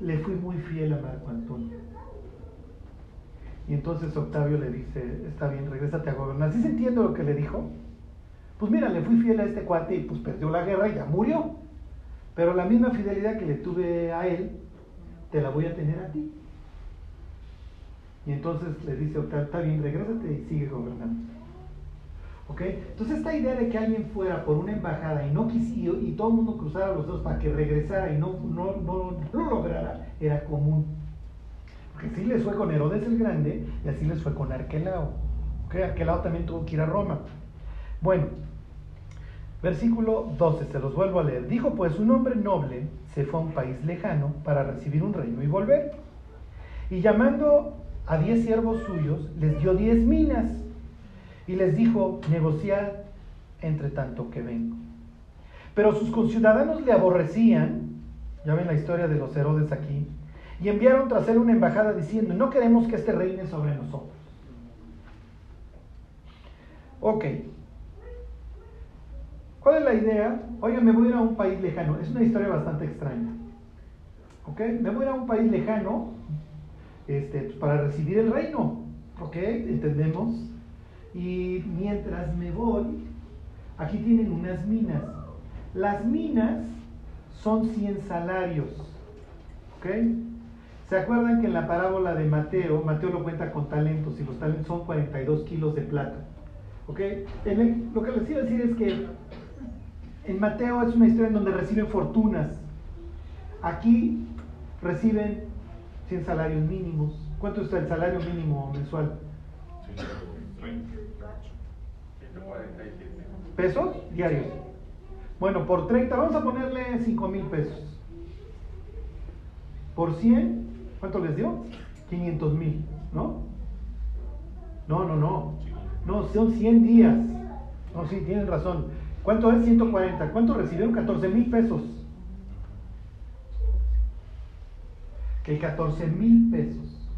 le fui muy fiel a Marco Antonio. Y entonces Octavio le dice, está bien, regrésate a gobernar. ¿Sí se entiende lo que le dijo? Pues mira, le fui fiel a este cuate y pues perdió la guerra y ya murió. Pero la misma fidelidad que le tuve a él, te la voy a tener a ti. Y entonces le dice Octavio, está bien, regrésate y sigue gobernando. ¿Ok? Entonces esta idea de que alguien fuera por una embajada y no quisiera, y todo el mundo cruzara los dedos para que regresara y no, no, no, no lo lograra, era común. Porque así les fue con Herodes el Grande y así les fue con Arquelao. ¿Ok? Arquelao también tuvo que ir a Roma. Bueno, versículo 12, se los vuelvo a leer. Dijo pues un hombre noble se fue a un país lejano para recibir un reino y volver. Y llamando a diez siervos suyos, les dio diez minas y les dijo, negociad entre tanto que vengo. Pero sus conciudadanos le aborrecían, ya ven la historia de los Herodes aquí, y enviaron tras él una embajada diciendo, no queremos que este reine sobre nosotros. Ok. ¿Cuál es la idea? Oye, me voy a ir a un país lejano. Es una historia bastante extraña. ¿Ok? Me voy a ir a un país lejano este, pues, para recibir el reino. ¿Ok? ¿Entendemos? Y mientras me voy, aquí tienen unas minas. Las minas son 100 salarios. ¿Ok? ¿Se acuerdan que en la parábola de Mateo, Mateo lo cuenta con talentos y los talentos son 42 kilos de plata? ¿Ok? Lo que les iba a decir es que en Mateo es una historia en donde reciben fortunas. Aquí reciben 100 salarios mínimos. ¿Cuánto está el salario mínimo mensual? 147. ¿Pesos? Diarios. Bueno, por 30, vamos a ponerle 5 mil pesos. Por 100, ¿cuánto les dio? 500 mil, ¿no? No, no, no. No, son 100 días. No, sí, tienen razón. ¿Cuánto es? 140. ¿Cuánto recibieron? 14 mil pesos. Que 14 mil pesos.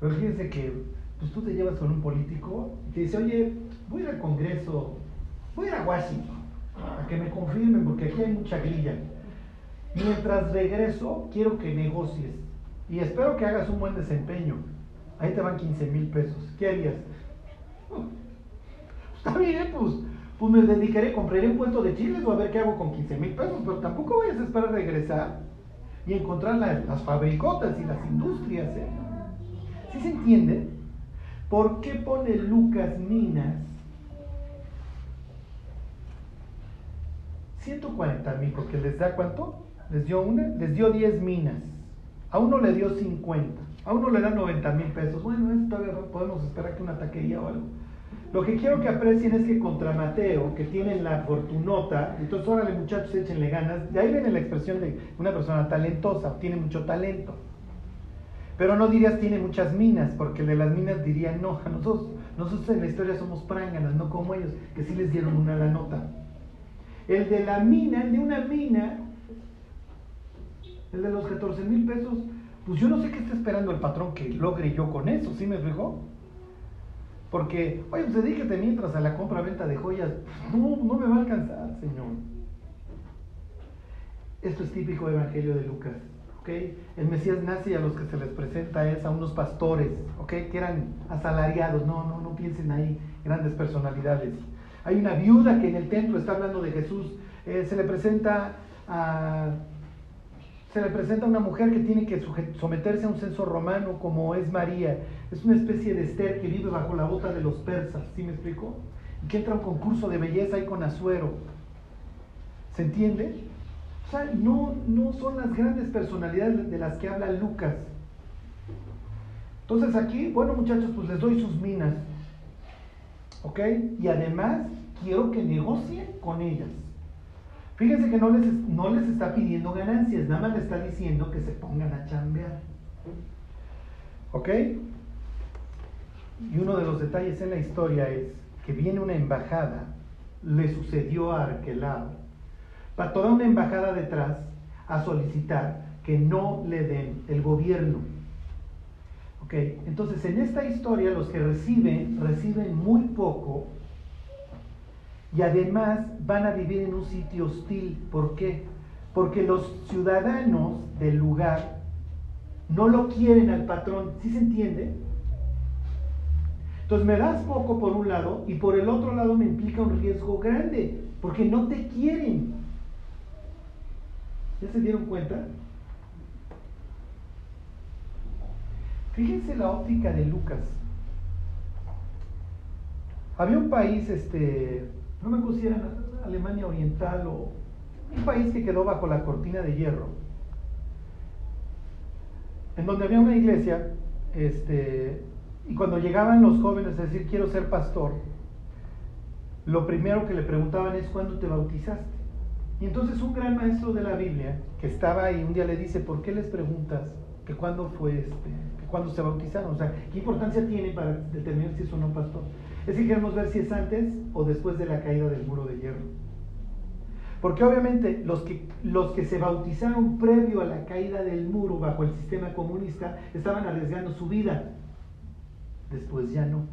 Pero fíjense que pues tú te llevas con un político y te dice, oye, voy a ir al Congreso, voy a ir a Washington, a que me confirmen porque aquí hay mucha grilla. Mientras regreso, quiero que negocies y espero que hagas un buen desempeño. Ahí te van 15 mil pesos. ¿Qué harías? Está bien, pues, pues me dedicaré, compraré un puesto de chiles o a ver qué hago con 15 mil pesos, pero tampoco vayas a esperar regresar y encontrar la- las fabricotas y las industrias. ¿eh? ¿Sí se entiende? ¿Por qué pone Lucas Minas 140 mil? Porque les da cuánto? Les dio una, les dio 10 minas. A uno le dio 50. A uno le da 90 mil pesos. Bueno, eso todavía podemos esperar que una taquería o algo. Lo que quiero que aprecien es que contra Mateo, que tienen la fortunota, entonces órale muchachos, échenle ganas. De ahí viene la expresión de una persona talentosa, tiene mucho talento. Pero no dirías tiene muchas minas, porque el de las minas dirían, no, nosotros, nosotros en la historia somos pránganas, no como ellos, que sí les dieron una la nota. El de la mina, el de una mina, el de los 14 mil pesos, pues yo no sé qué está esperando el patrón que logre yo con eso, ¿sí me explico? Porque, oye, pues dedíquete mientras a la compra-venta de joyas. No, no me va a alcanzar, Señor. Esto es típico Evangelio de Lucas. ¿ok? El Mesías nace y a los que se les presenta es a unos pastores, ¿ok? que eran asalariados. No, no, no piensen ahí, grandes personalidades. Hay una viuda que en el templo está hablando de Jesús. eh, se le presenta a se le presenta a una mujer que tiene que someterse a un censo romano como es María. Es una especie de Esther que vive bajo la bota de los persas, ¿sí me explico? Y que entra un concurso de belleza ahí con Azuero. ¿Se entiende? O sea, no, no son las grandes personalidades de las que habla Lucas. Entonces aquí, bueno muchachos, pues les doy sus minas. ¿Ok? Y además quiero que negocien con ellas. Fíjense que no les, no les está pidiendo ganancias, nada más les está diciendo que se pongan a chambear. ¿Ok? Y uno de los detalles en la historia es que viene una embajada, le sucedió a Arquelao, para toda una embajada detrás a solicitar que no le den el gobierno. ¿Ok? Entonces en esta historia los que reciben, reciben muy poco y además van a vivir en un sitio hostil. ¿Por qué? Porque los ciudadanos del lugar no lo quieren al patrón. ¿Sí se entiende? Entonces me das poco por un lado y por el otro lado me implica un riesgo grande, porque no te quieren. ¿Ya se dieron cuenta? Fíjense la óptica de Lucas. Había un país, este, no me acuerdo si era Alemania Oriental o un país que quedó bajo la cortina de hierro, en donde había una iglesia, este, y cuando llegaban los jóvenes a decir quiero ser pastor, lo primero que le preguntaban es ¿cuándo te bautizaste? Y entonces un gran maestro de la Biblia que estaba ahí un día le dice, ¿por qué les preguntas que cuándo fue este, cuándo se bautizaron? O sea, ¿qué importancia tiene para determinar si es o no pastor? Es que queremos ver si es antes o después de la caída del muro de hierro. Porque obviamente los que, los que se bautizaron previo a la caída del muro bajo el sistema comunista estaban arriesgando su vida. Después ya no.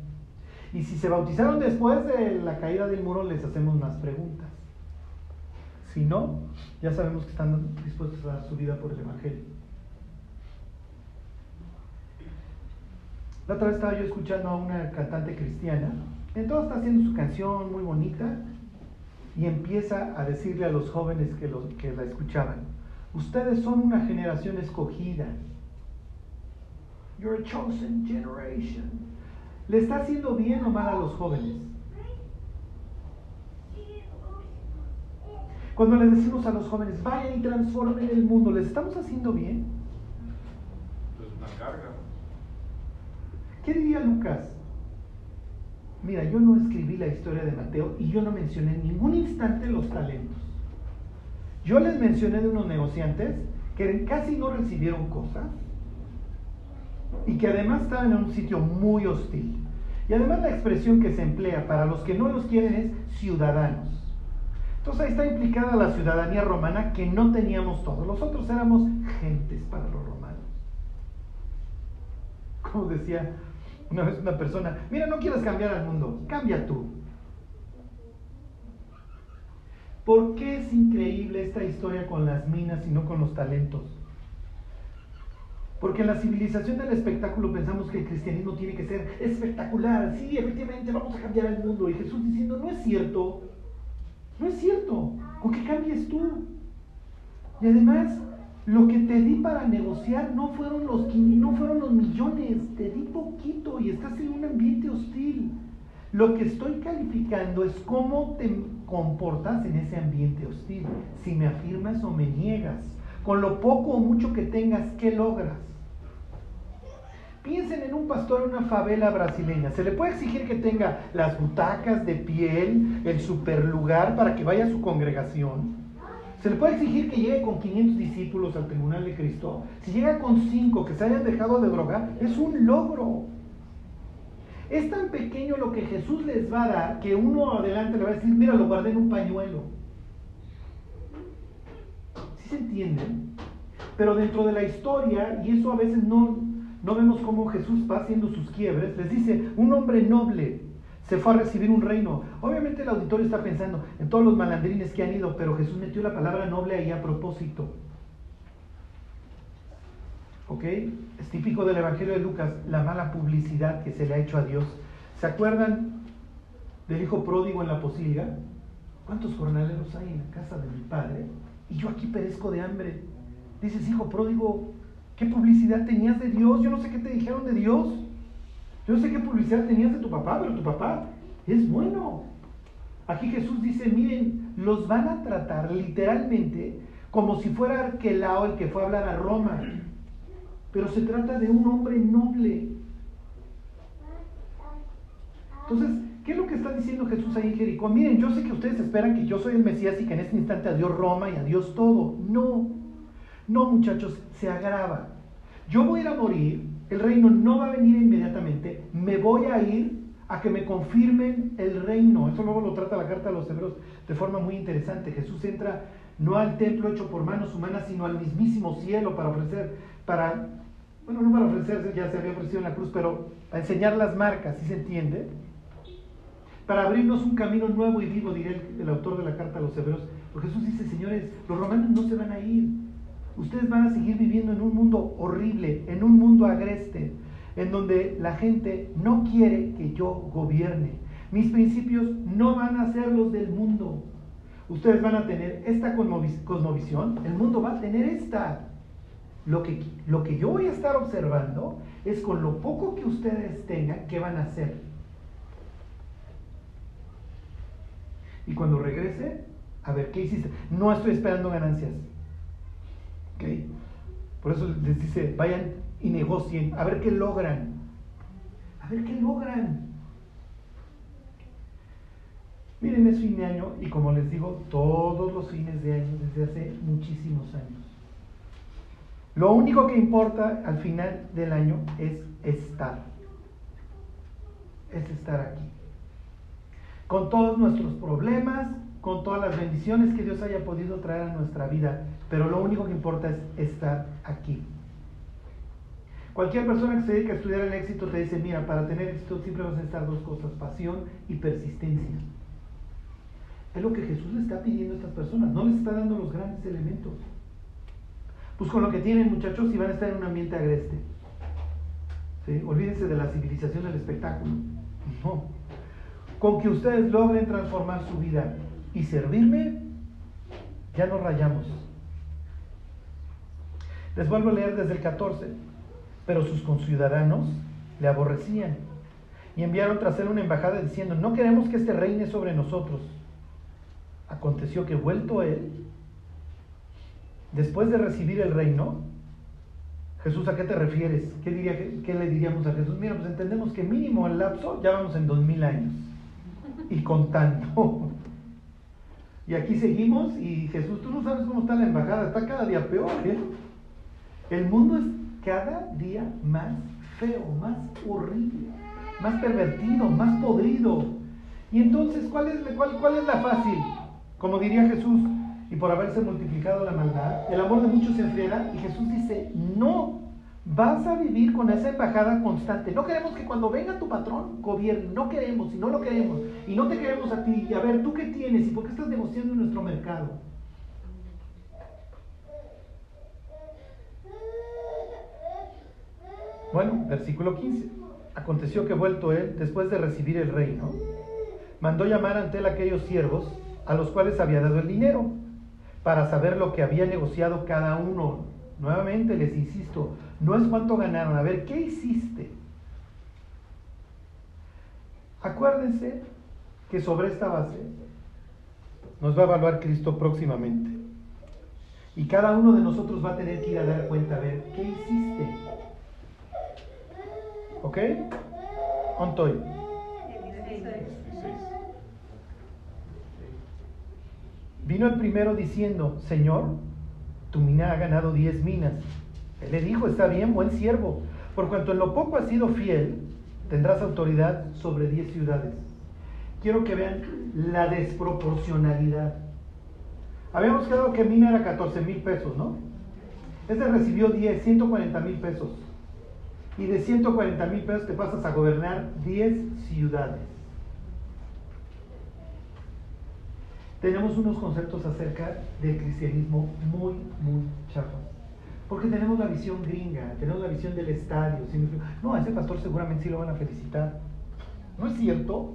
Y si se bautizaron después de la caída del muro, les hacemos más preguntas. Si no, ya sabemos que están dispuestos a dar su vida por el Evangelio. La otra vez estaba yo escuchando a una cantante cristiana. Entonces está haciendo su canción muy bonita y empieza a decirle a los jóvenes que, que la escuchaban, ustedes son una generación escogida. You're a chosen generation. ¿Le está haciendo bien o mal a los jóvenes? Cuando le decimos a los jóvenes, vayan y transformen el mundo, ¿les estamos haciendo bien? Es una carga. ¿Qué diría Lucas? Mira, yo no escribí la historia de Mateo y yo no mencioné en ningún instante los talentos. Yo les mencioné de unos negociantes que casi no recibieron cosas y que además estaban en un sitio muy hostil. Y además la expresión que se emplea para los que no los quieren es ciudadanos. Entonces ahí está implicada la ciudadanía romana que no teníamos todos. Los otros éramos gentes para los romanos. Como decía una vez una persona, mira, no quieres cambiar al mundo, cambia tú. ¿Por qué es increíble esta historia con las minas y no con los talentos? Porque en la civilización del espectáculo pensamos que el cristianismo tiene que ser espectacular. Sí, efectivamente, vamos a cambiar el mundo. Y Jesús diciendo, no es cierto. No es cierto. Con que cambies tú. Y además, lo que te di para negociar no fueron los, no fueron los millones, te di poquito y estás en un ambiente hostil. Lo que estoy calificando es cómo te comportas en ese ambiente hostil. Si me afirmas o me niegas. Con lo poco o mucho que tengas, ¿qué logras? Piensen en un pastor en una favela brasileña. ¿Se le puede exigir que tenga las butacas de piel, el superlugar para que vaya a su congregación? ¿Se le puede exigir que llegue con 500 discípulos al tribunal de Cristo? Si llega con 5 que se hayan dejado de drogar, es un logro. Es tan pequeño lo que Jesús les va a dar que uno adelante le va a decir, mira, lo guardé en un pañuelo. ¿Sí se entienden? Pero dentro de la historia, y eso a veces no, no vemos cómo Jesús va haciendo sus quiebres, les dice, un hombre noble, se fue a recibir un reino. Obviamente el auditorio está pensando en todos los malandrines que han ido, pero Jesús metió la palabra noble ahí a propósito. ¿Ok? Es típico del Evangelio de Lucas la mala publicidad que se le ha hecho a Dios. ¿Se acuerdan del hijo pródigo en la posilga? ¿Cuántos jornaleros hay en la casa de mi padre? Y yo aquí perezco de hambre. Dices, hijo pródigo, ¿qué publicidad tenías de Dios? Yo no sé qué te dijeron de Dios. Yo sé qué publicidad tenías de tu papá, pero tu papá es bueno. Aquí Jesús dice, miren, los van a tratar literalmente como si fuera Arquelao el que fue a hablar a Roma. Pero se trata de un hombre noble. Entonces, ¿qué es lo que está diciendo Jesús ahí en Jericó? Miren, yo sé que ustedes esperan que yo soy el Mesías y que en este instante adiós Roma y adiós todo. No, no muchachos, se agrava. Yo voy a ir a morir el reino no va a venir inmediatamente, me voy a ir a que me confirmen el reino. Eso luego lo trata la carta de los hebreos de forma muy interesante. Jesús entra no al templo hecho por manos humanas, sino al mismísimo cielo para ofrecer, para, bueno, no para ofrecerse, ya se había ofrecido en la cruz, pero a enseñar las marcas, ¿sí se entiende? Para abrirnos un camino nuevo y vivo, diría el, el autor de la carta a los hebreos. Porque Jesús dice, señores, los romanos no se van a ir, ustedes van a seguir viviendo en un mundo horrible, en un mundo agreste, en donde la gente no quiere que yo gobierne. Mis principios no van a ser los del mundo. Ustedes van a tener esta cosmovisión, el mundo va a tener esta. Lo que, lo que yo voy a estar observando es con lo poco que ustedes tengan, ¿qué van a hacer? Y cuando regrese, a ver, ¿qué hiciste? No estoy esperando ganancias. Por eso les dice, vayan y negocien, a ver qué logran. A ver qué logran. Miren, es fin de año y como les digo, todos los fines de año desde hace muchísimos años. Lo único que importa al final del año es estar. Es estar aquí. Con todos nuestros problemas, con todas las bendiciones que Dios haya podido traer a nuestra vida, pero lo único que importa es estar aquí. Cualquier persona que se dedique a estudiar el éxito te dice, mira, para tener éxito siempre vas a necesitar dos cosas, pasión y persistencia. Es lo que Jesús le está pidiendo a estas personas, no les está dando los grandes elementos. Pues con lo que tienen muchachos y van a estar en un ambiente agreste. ¿Sí? Olvídense de la civilización del espectáculo. No. Con que ustedes logren transformar su vida y servirme, ya nos rayamos. Les vuelvo a leer desde el 14. Pero sus conciudadanos le aborrecían y enviaron tras él una embajada diciendo, no queremos que este reine sobre nosotros. Aconteció que vuelto él, después de recibir el reino, Jesús, ¿a qué te refieres? ¿Qué, diría, qué le diríamos a Jesús? Mira, pues entendemos que mínimo el lapso ya vamos en dos mil años y contando. Y aquí seguimos y Jesús, tú no sabes cómo está la embajada, está cada día peor. ¿eh? El mundo es cada día más feo, más horrible, más pervertido, más podrido. Y entonces, ¿cuál es, cuál, es la fácil? Como diría Jesús, y por haberse multiplicado la maldad, el amor de muchos se enfriará. Y Jesús dice, no, vas a vivir con esa embajada constante. No queremos que cuando venga tu patrón gobierne, no queremos, y no lo queremos, y no te queremos a ti. Y a ver, ¿tú qué tienes? ¿Y por qué estás negociando en nuestro mercado? Bueno, versículo 15. Aconteció que vuelto él, después de recibir el reino, mandó llamar ante él aquellos siervos a los cuales había dado el dinero, para saber lo que había negociado cada uno. Nuevamente les insisto, no es cuánto ganaron, a ver, ¿qué hiciste? Acuérdense que sobre esta base nos va a evaluar Cristo próximamente. Y cada uno de nosotros va a tener que ir a dar cuenta, a ver, ¿qué hiciste? ¿Ok? ¿Ontoy? Vino el primero diciendo, Señor, tu mina ha ganado diez minas. Él le dijo, está bien, buen siervo. Por cuanto en lo poco has sido fiel, tendrás autoridad sobre diez ciudades. Quiero que vean la desproporcionalidad. Habíamos quedado que mina era 14 mil pesos, ¿no? Este recibió 10, 140 mil pesos. Y de 140 mil pesos te pasas a gobernar 10 ciudades. Tenemos unos conceptos acerca del cristianismo muy, muy chafas. Porque tenemos la visión gringa, tenemos la visión del estadio. No, a ese pastor seguramente sí lo van a felicitar. ¿No es cierto?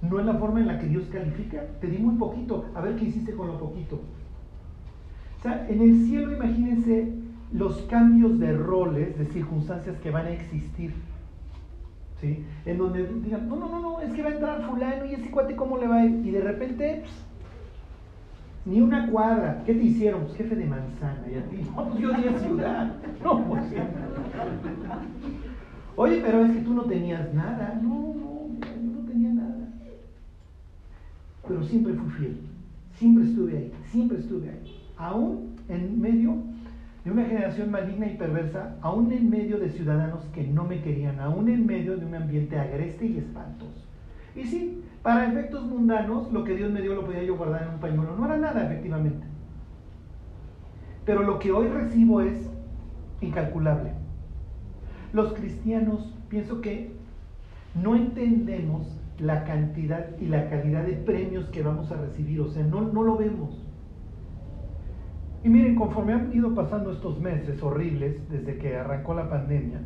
No es la forma en la que Dios califica. Te di muy poquito, a ver qué hiciste con lo poquito. O sea, en el cielo imagínense los cambios de roles, de circunstancias que van a existir. ¿Sí? En donde digan, no, no, no, no, es que va a entrar fulano y ese cuate cómo le va a ir. Y de repente, ni una cuadra. ¿Qué te hicieron? Pues jefe de manzana. Y a ti, no, pues yo di ciudad. No, pues Oye, pero es que tú no tenías nada. No, no, yo no tenía nada. Pero siempre fui fiel. Siempre estuve ahí. Siempre estuve ahí. Aún en medio de una generación maligna y perversa, aún en medio de ciudadanos que no me querían, aún en medio de un ambiente agreste y espantoso. Y sí, para efectos mundanos, lo que Dios me dio lo podía yo guardar en un pañuelo. No era nada, efectivamente. Pero lo que hoy recibo es incalculable. Los cristianos, pienso que no entendemos la cantidad y la calidad de premios que vamos a recibir, o sea, no, no lo vemos. Y miren, conforme han ido pasando estos meses horribles desde que arrancó la pandemia,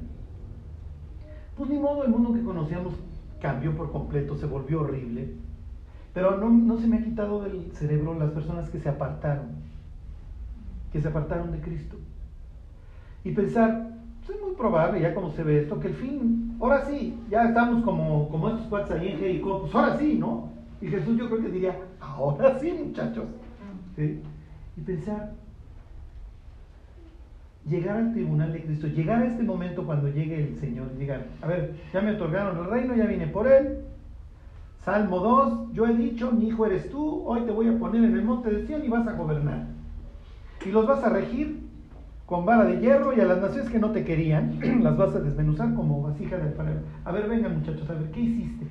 pues ni modo el mundo que conocíamos cambió por completo, se volvió horrible. Pero no, no se me ha quitado del cerebro las personas que se apartaron, que se apartaron de Cristo. Y pensar, pues es muy probable, ya como se ve esto, que el fin, ahora sí, ya estamos como, como estos cuates ahí en Jericó, pues ahora sí, ¿no? Y Jesús yo creo que diría, ahora sí, muchachos. ¿Sí? Y pensar, llegar al tribunal de Cristo, llegar a este momento cuando llegue el Señor, llegar, a ver, ya me otorgaron el reino, ya vine por él. Salmo 2, yo he dicho, mi hijo eres tú, hoy te voy a poner en el monte de Sion y vas a gobernar. Y los vas a regir con vara de hierro y a las naciones que no te querían, las vas a desmenuzar como vasija del panero. A ver, vengan muchachos, a ver, ¿qué hiciste?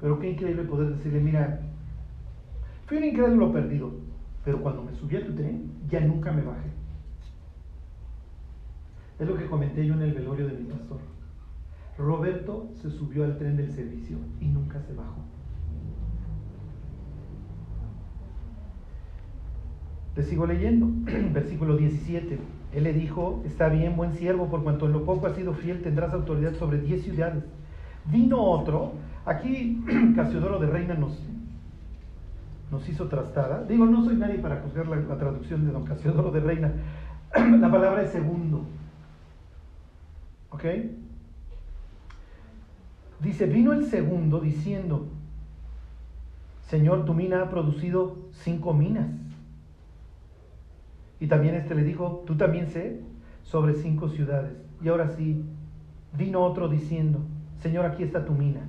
Pero qué increíble poder decirle, mira, fui un incrédulo perdido, pero cuando me subí a tu tren, ya nunca me bajé. Es lo que comenté yo en el velorio de mi pastor. Roberto se subió al tren del servicio y nunca se bajó. Le sigo leyendo, versículo 17. Él le dijo, está bien, buen siervo, por cuanto en lo poco has sido fiel, tendrás autoridad sobre diez ciudades. Vino otro, aquí Casiodoro de Reina nos, nos hizo trastada. Digo, no soy nadie para juzgar la, traducción de don Casiodoro de Reina. la palabra es segundo. ¿Ok? Dice, vino el segundo diciendo, Señor, tu mina ha producido cinco minas. Y también este le dijo, tú también sé, sobre cinco ciudades. Y ahora sí, vino otro diciendo, Señor, aquí está tu mina,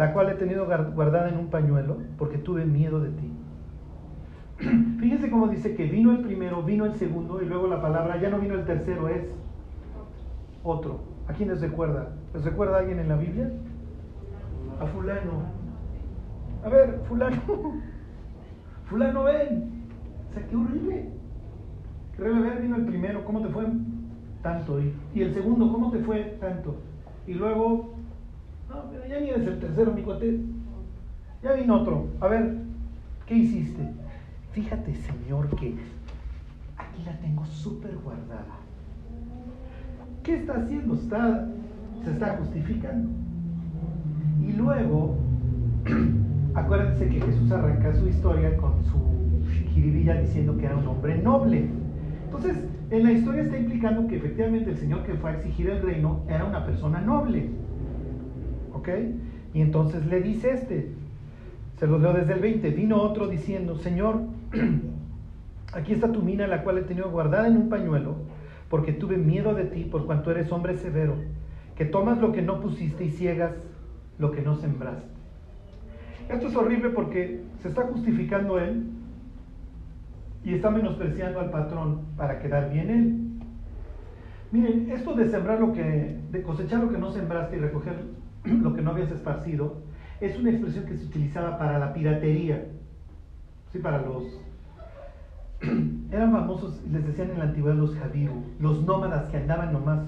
la cual he tenido guardada en un pañuelo, porque tuve miedo de ti. Fíjense cómo dice que vino el primero, vino el segundo, y luego la palabra, ya no vino el tercero, es otro. ¿A quién les recuerda? ¿Les recuerda alguien en la Biblia? A fulano. A ver, fulano. Fulano, ven. O sea, qué horrible. Qué vino el primero, ¿cómo te fue? Tanto. Y, y el segundo, ¿cómo te fue? Tanto. Y luego, no, pero ya ni eres el tercero, mi cuate. Ya vino otro. A ver, ¿qué hiciste? Fíjate, Señor, que aquí la tengo súper guardada. ¿Qué está haciendo? Está, se está justificando. Y luego, acuérdense que Jesús arranca su historia con su jiribilla diciendo que era un hombre noble. Entonces, en la historia está implicando que efectivamente el Señor que fue a exigir el reino era una persona noble. ¿Ok? Y entonces le dice este, se lo leo desde el 20, vino otro diciendo, Señor, aquí está tu mina, la cual he tenido guardada en un pañuelo, porque tuve miedo de ti, por cuanto eres hombre severo, que tomas lo que no pusiste y ciegas lo que no sembraste. Esto es horrible porque se está justificando él y está menospreciando al patrón para quedar bien él. Miren, esto de sembrar lo que, de cosechar lo que no sembraste y recoger lo que no habías esparcido, es una expresión que se utilizaba para la piratería, sí, para los eran famosos, les decían en la antigüedad los javiru, los nómadas que andaban nomás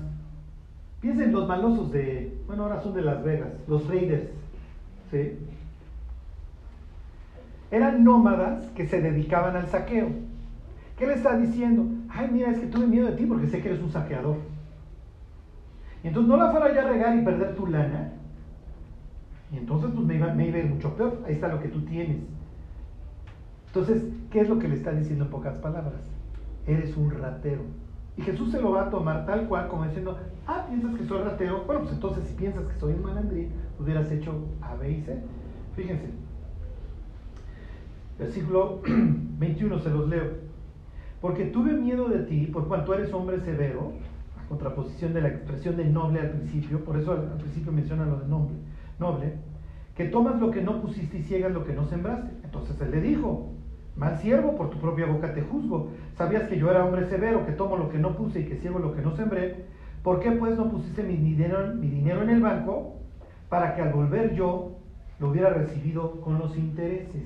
Piensen los malosos de, bueno, ahora son de Las Vegas, los raiders, ¿sí? Eran nómadas que se dedicaban al saqueo. ¿Qué le está diciendo? Ay, mira, es que tuve miedo de ti porque sé que eres un saqueador. Y entonces no la fuera ya a regar y perder tu lana. Y entonces pues me iba, a ir mucho peor. Ahí está lo que tú tienes. Entonces, ¿qué es lo que le está diciendo en pocas palabras? Eres un ratero. Y Jesús se lo va a tomar tal cual, como diciendo, ah, piensas que soy ratero. Bueno, pues entonces si piensas que soy un malandrín, hubieras hecho A, B y C. Fíjense. Versículo 21 se los leo. Porque tuve miedo de ti, por cuanto eres hombre severo, a contraposición de la expresión de noble al principio, por eso al, al principio menciona lo de noble, noble, que tomas lo que no pusiste y ciegas lo que no sembraste. Entonces él le dijo, Mal siervo, por tu propia boca te juzgo. Sabías que yo era hombre severo, que tomo lo que no puse y que ciego lo que no sembré. ¿Por qué pues no pusiste mi dinero, mi dinero en el banco para que al volver yo lo hubiera recibido con los intereses?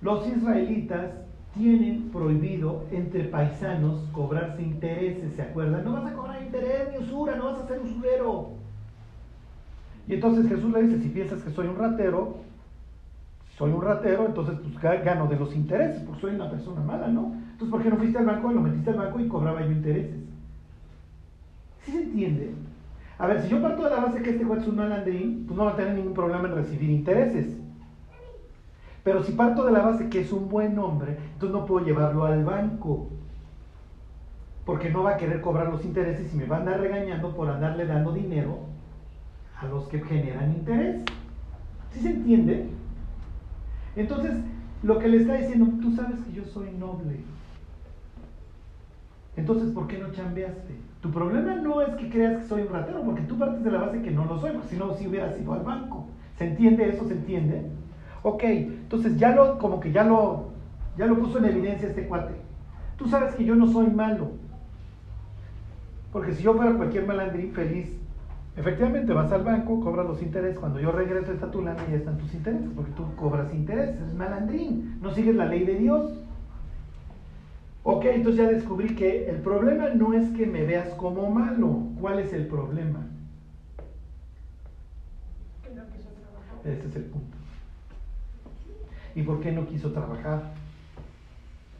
Los israelitas tienen prohibido entre paisanos cobrarse intereses, ¿se acuerdan? No vas a cobrar interés ni usura, no vas a ser usurero. Y entonces Jesús le dice, si piensas que soy un ratero, soy un ratero, entonces pues gano de los intereses, porque soy una persona mala, ¿no? Entonces, ¿por qué no fuiste al banco y lo metiste al banco y cobraba yo intereses? ¿Sí se entiende? A ver, si yo parto de la base que este juez es un malandrín, pues no va a tener ningún problema en recibir intereses. Pero si parto de la base que es un buen hombre, entonces no puedo llevarlo al banco. Porque no va a querer cobrar los intereses y me va a andar regañando por andarle dando dinero a los que generan interés. ¿Sí se entiende? Entonces, lo que le está diciendo, tú sabes que yo soy noble. Entonces, ¿por qué no chambeaste? Tu problema no es que creas que soy un ratero, porque tú partes de la base que no lo soy, porque si no, si hubieras ido al banco. ¿Se entiende eso? ¿Se entiende? Ok, entonces ya lo, como que ya lo, ya lo puso en evidencia este cuate. Tú sabes que yo no soy malo. Porque si yo fuera cualquier malandrín feliz, efectivamente vas al banco, cobras los intereses. Cuando yo regreso está tu lana y ya están tus intereses, porque tú cobras intereses, eres malandrín, no sigues la ley de Dios. Ok, entonces ya descubrí que el problema no es que me veas como malo. ¿Cuál es el problema? Que no quiso trabajar. Ese es el punto. ¿Y por qué no quiso trabajar?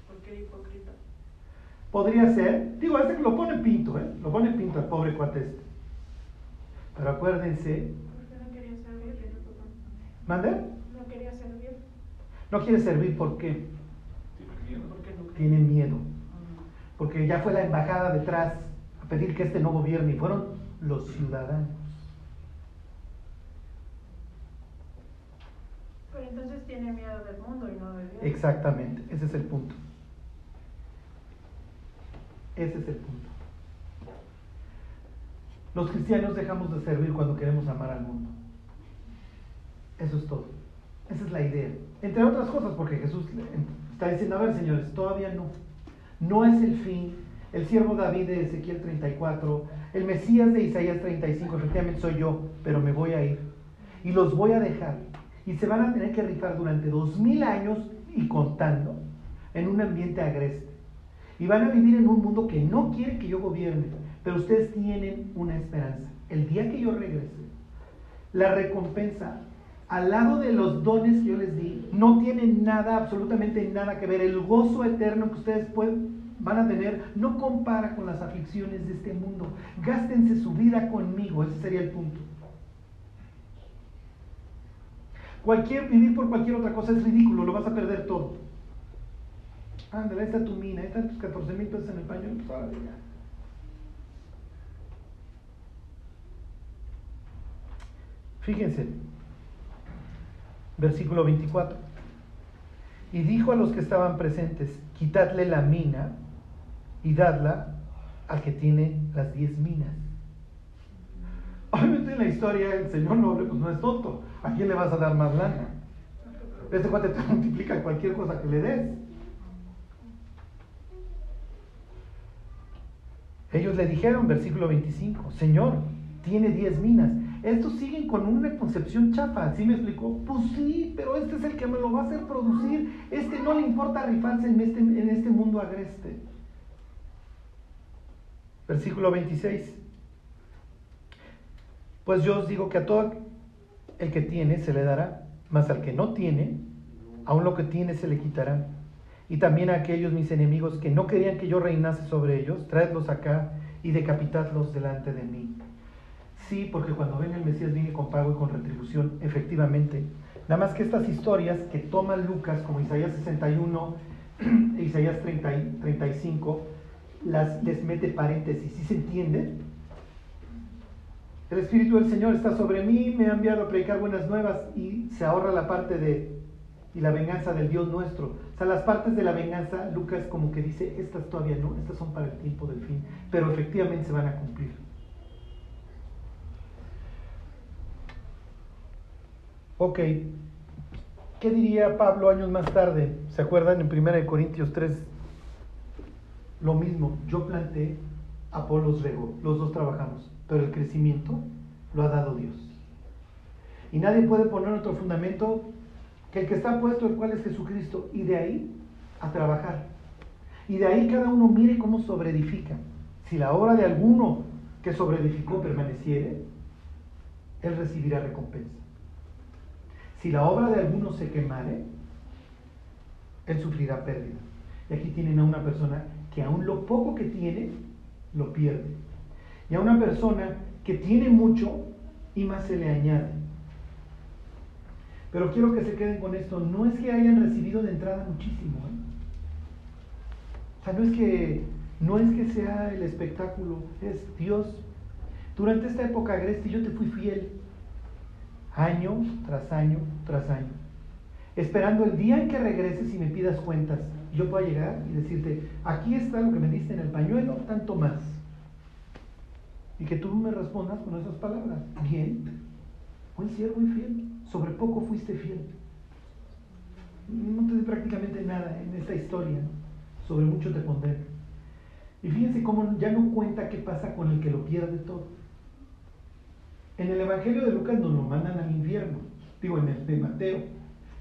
Porque hipócrita. Podría ser, digo, este que lo pone pinto, ¿eh? Lo pone pinto al pobre cuate este. Pero acuérdense, Porque no quería servir. ¿mande? No quería servir. No quiere servir, ¿por qué? Tiene miedo. Porque no Tiene miedo. Porque ya fue la embajada detrás a pedir que este no gobierne y fueron los ciudadanos. Pero entonces tiene miedo del mundo y no de Dios. Exactamente, ese es el punto. Ese es el punto. Los cristianos dejamos de servir cuando queremos amar al mundo. Eso es todo. Esa es la idea. Entre otras cosas, porque Jesús está diciendo, a ver señores, todavía no. No es el fin. El siervo David de Ezequiel 34, el Mesías de Isaías 35, efectivamente soy yo, pero me voy a ir. Y los voy a dejar. Y se van a tener que rifar durante dos mil años y contando en un ambiente agreste. Y van a vivir en un mundo que no quiere que yo gobierne. Pero ustedes tienen una esperanza. El día que yo regrese, la recompensa al lado de los dones que yo les di no tiene nada, absolutamente nada que ver. El gozo eterno que ustedes pueden, van a tener no compara con las aflicciones de este mundo. Gástense su vida conmigo, ese sería el punto. Cualquier, vivir por cualquier otra cosa es ridículo, lo vas a perder todo. Ándale, está tu mina, están tus 14 mil pesos en el paño. Pues, órale, ya. Fíjense, versículo 24. Y dijo a los que estaban presentes, quitadle la mina y dadla al que tiene las diez minas. Obviamente en la historia el señor noble pues no es tonto. ¿A quién le vas a dar más lana? Este cuate te multiplica cualquier cosa que le des. Ellos le dijeron, versículo 25, Señor, tiene 10 minas. Estos siguen con una concepción chapa, ¿sí me explicó? Pues sí, pero este es el que me lo va a hacer producir. Este no le importa rifarse en este, en este mundo agreste. Versículo 26. Pues yo os digo que a todo el que tiene se le dará, mas al que no tiene, aun lo que tiene se le quitará. Y también a aquellos mis enemigos que no querían que yo reinase sobre ellos, traedlos acá y decapitadlos delante de mí. Sí, porque cuando venga el Mesías viene con pago y con retribución, efectivamente. Nada más que estas historias que toma Lucas, como Isaías 61 e Isaías 30 y 35, las, les mete paréntesis. ¿Sí se entiende? El Espíritu del Señor está sobre mí, me ha enviado a predicar buenas nuevas y se ahorra la parte de y la venganza del Dios nuestro. O sea, las partes de la venganza, Lucas como que dice, estas todavía no, estas son para el tiempo del fin, pero efectivamente se van a cumplir. Ok, ¿qué diría Pablo años más tarde? ¿Se acuerdan en 1 Corintios 3? Lo mismo, yo planté, Apolos regó, los dos trabajamos, pero el crecimiento lo ha dado Dios. Y nadie puede poner otro fundamento que el que está puesto, el cual es Jesucristo, y de ahí a trabajar. Y de ahí cada uno mire cómo sobreedifica. Si la obra de alguno que sobreedificó permaneciere, él recibirá recompensa. Si la obra de alguno se quemare, él sufrirá pérdida. Y aquí tienen a una persona que aún lo poco que tiene, lo pierde. Y a una persona que tiene mucho y más se le añade. Pero quiero que se queden con esto. No es que hayan recibido de entrada muchísimo. ¿eh? O sea, no es que no es que sea el espectáculo, es Dios. Durante esta época agreste yo te fui fiel. Año tras año tras año, esperando el día en que regreses y me pidas cuentas. Yo pueda llegar y decirte, aquí está lo que me diste en el pañuelo, tanto más. Y que tú me respondas con esas palabras. Bien, buen siervo y fiel, sobre poco fuiste fiel. No te di prácticamente nada en esta historia, sobre mucho te pondré. Y fíjense cómo ya no cuenta qué pasa con el que lo pierde todo. En el Evangelio de Lucas nos lo mandan al infierno, digo en el de Mateo.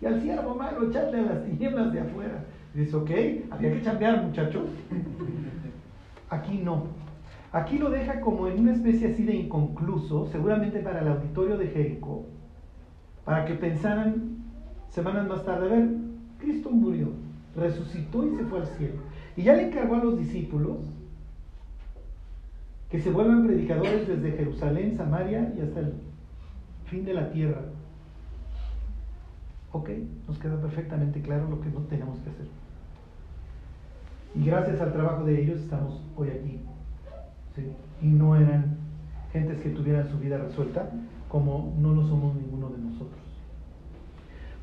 Y al siervo malo, echarle a las tinieblas de afuera. dice, ok, había que chambear, muchachos. Aquí no. Aquí lo deja como en una especie así de inconcluso, seguramente para el auditorio de Jericó, para que pensaran semanas más tarde, a ver, Cristo murió, resucitó y se fue al cielo. Y ya le encargó a los discípulos que se vuelvan predicadores desde Jerusalén, Samaria y hasta el fin de la tierra. Ok, nos queda perfectamente claro lo que no tenemos que hacer. Y gracias al trabajo de ellos estamos hoy aquí. Y no eran gentes que tuvieran su vida resuelta, como no lo somos ninguno de nosotros.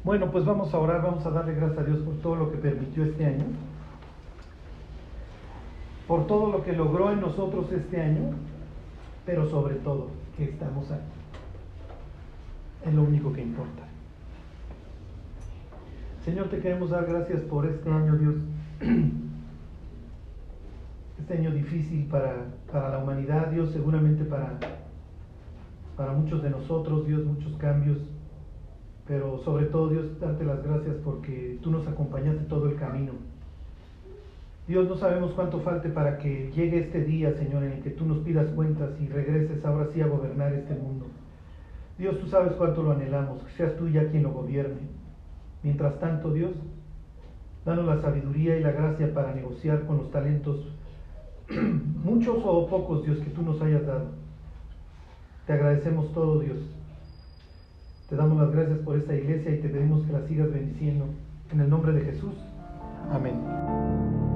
Bueno, pues vamos a orar, vamos a darle gracias a Dios por todo lo que permitió este año por todo lo que logró en nosotros este año, pero sobre todo que estamos aquí. Es lo único que importa. Señor, te queremos dar gracias por este año, Dios. Este año difícil para, para la humanidad, Dios, seguramente para, para muchos de nosotros, Dios, muchos cambios. Pero sobre todo, Dios, darte las gracias porque tú nos acompañaste todo el camino Dios, no sabemos cuánto falte para que llegue este día, Señor, en el que tú nos pidas cuentas y regreses ahora sí a gobernar este mundo. Dios, tú sabes cuánto lo anhelamos, que seas tú ya quien lo gobierne. Mientras tanto, Dios, danos la sabiduría y la gracia para negociar con los talentos, muchos o pocos, Dios, que tú nos hayas dado. Te agradecemos todo, Dios. Te damos las gracias por esta iglesia y te pedimos que la sigas bendiciendo. En el nombre de Jesús. Amén.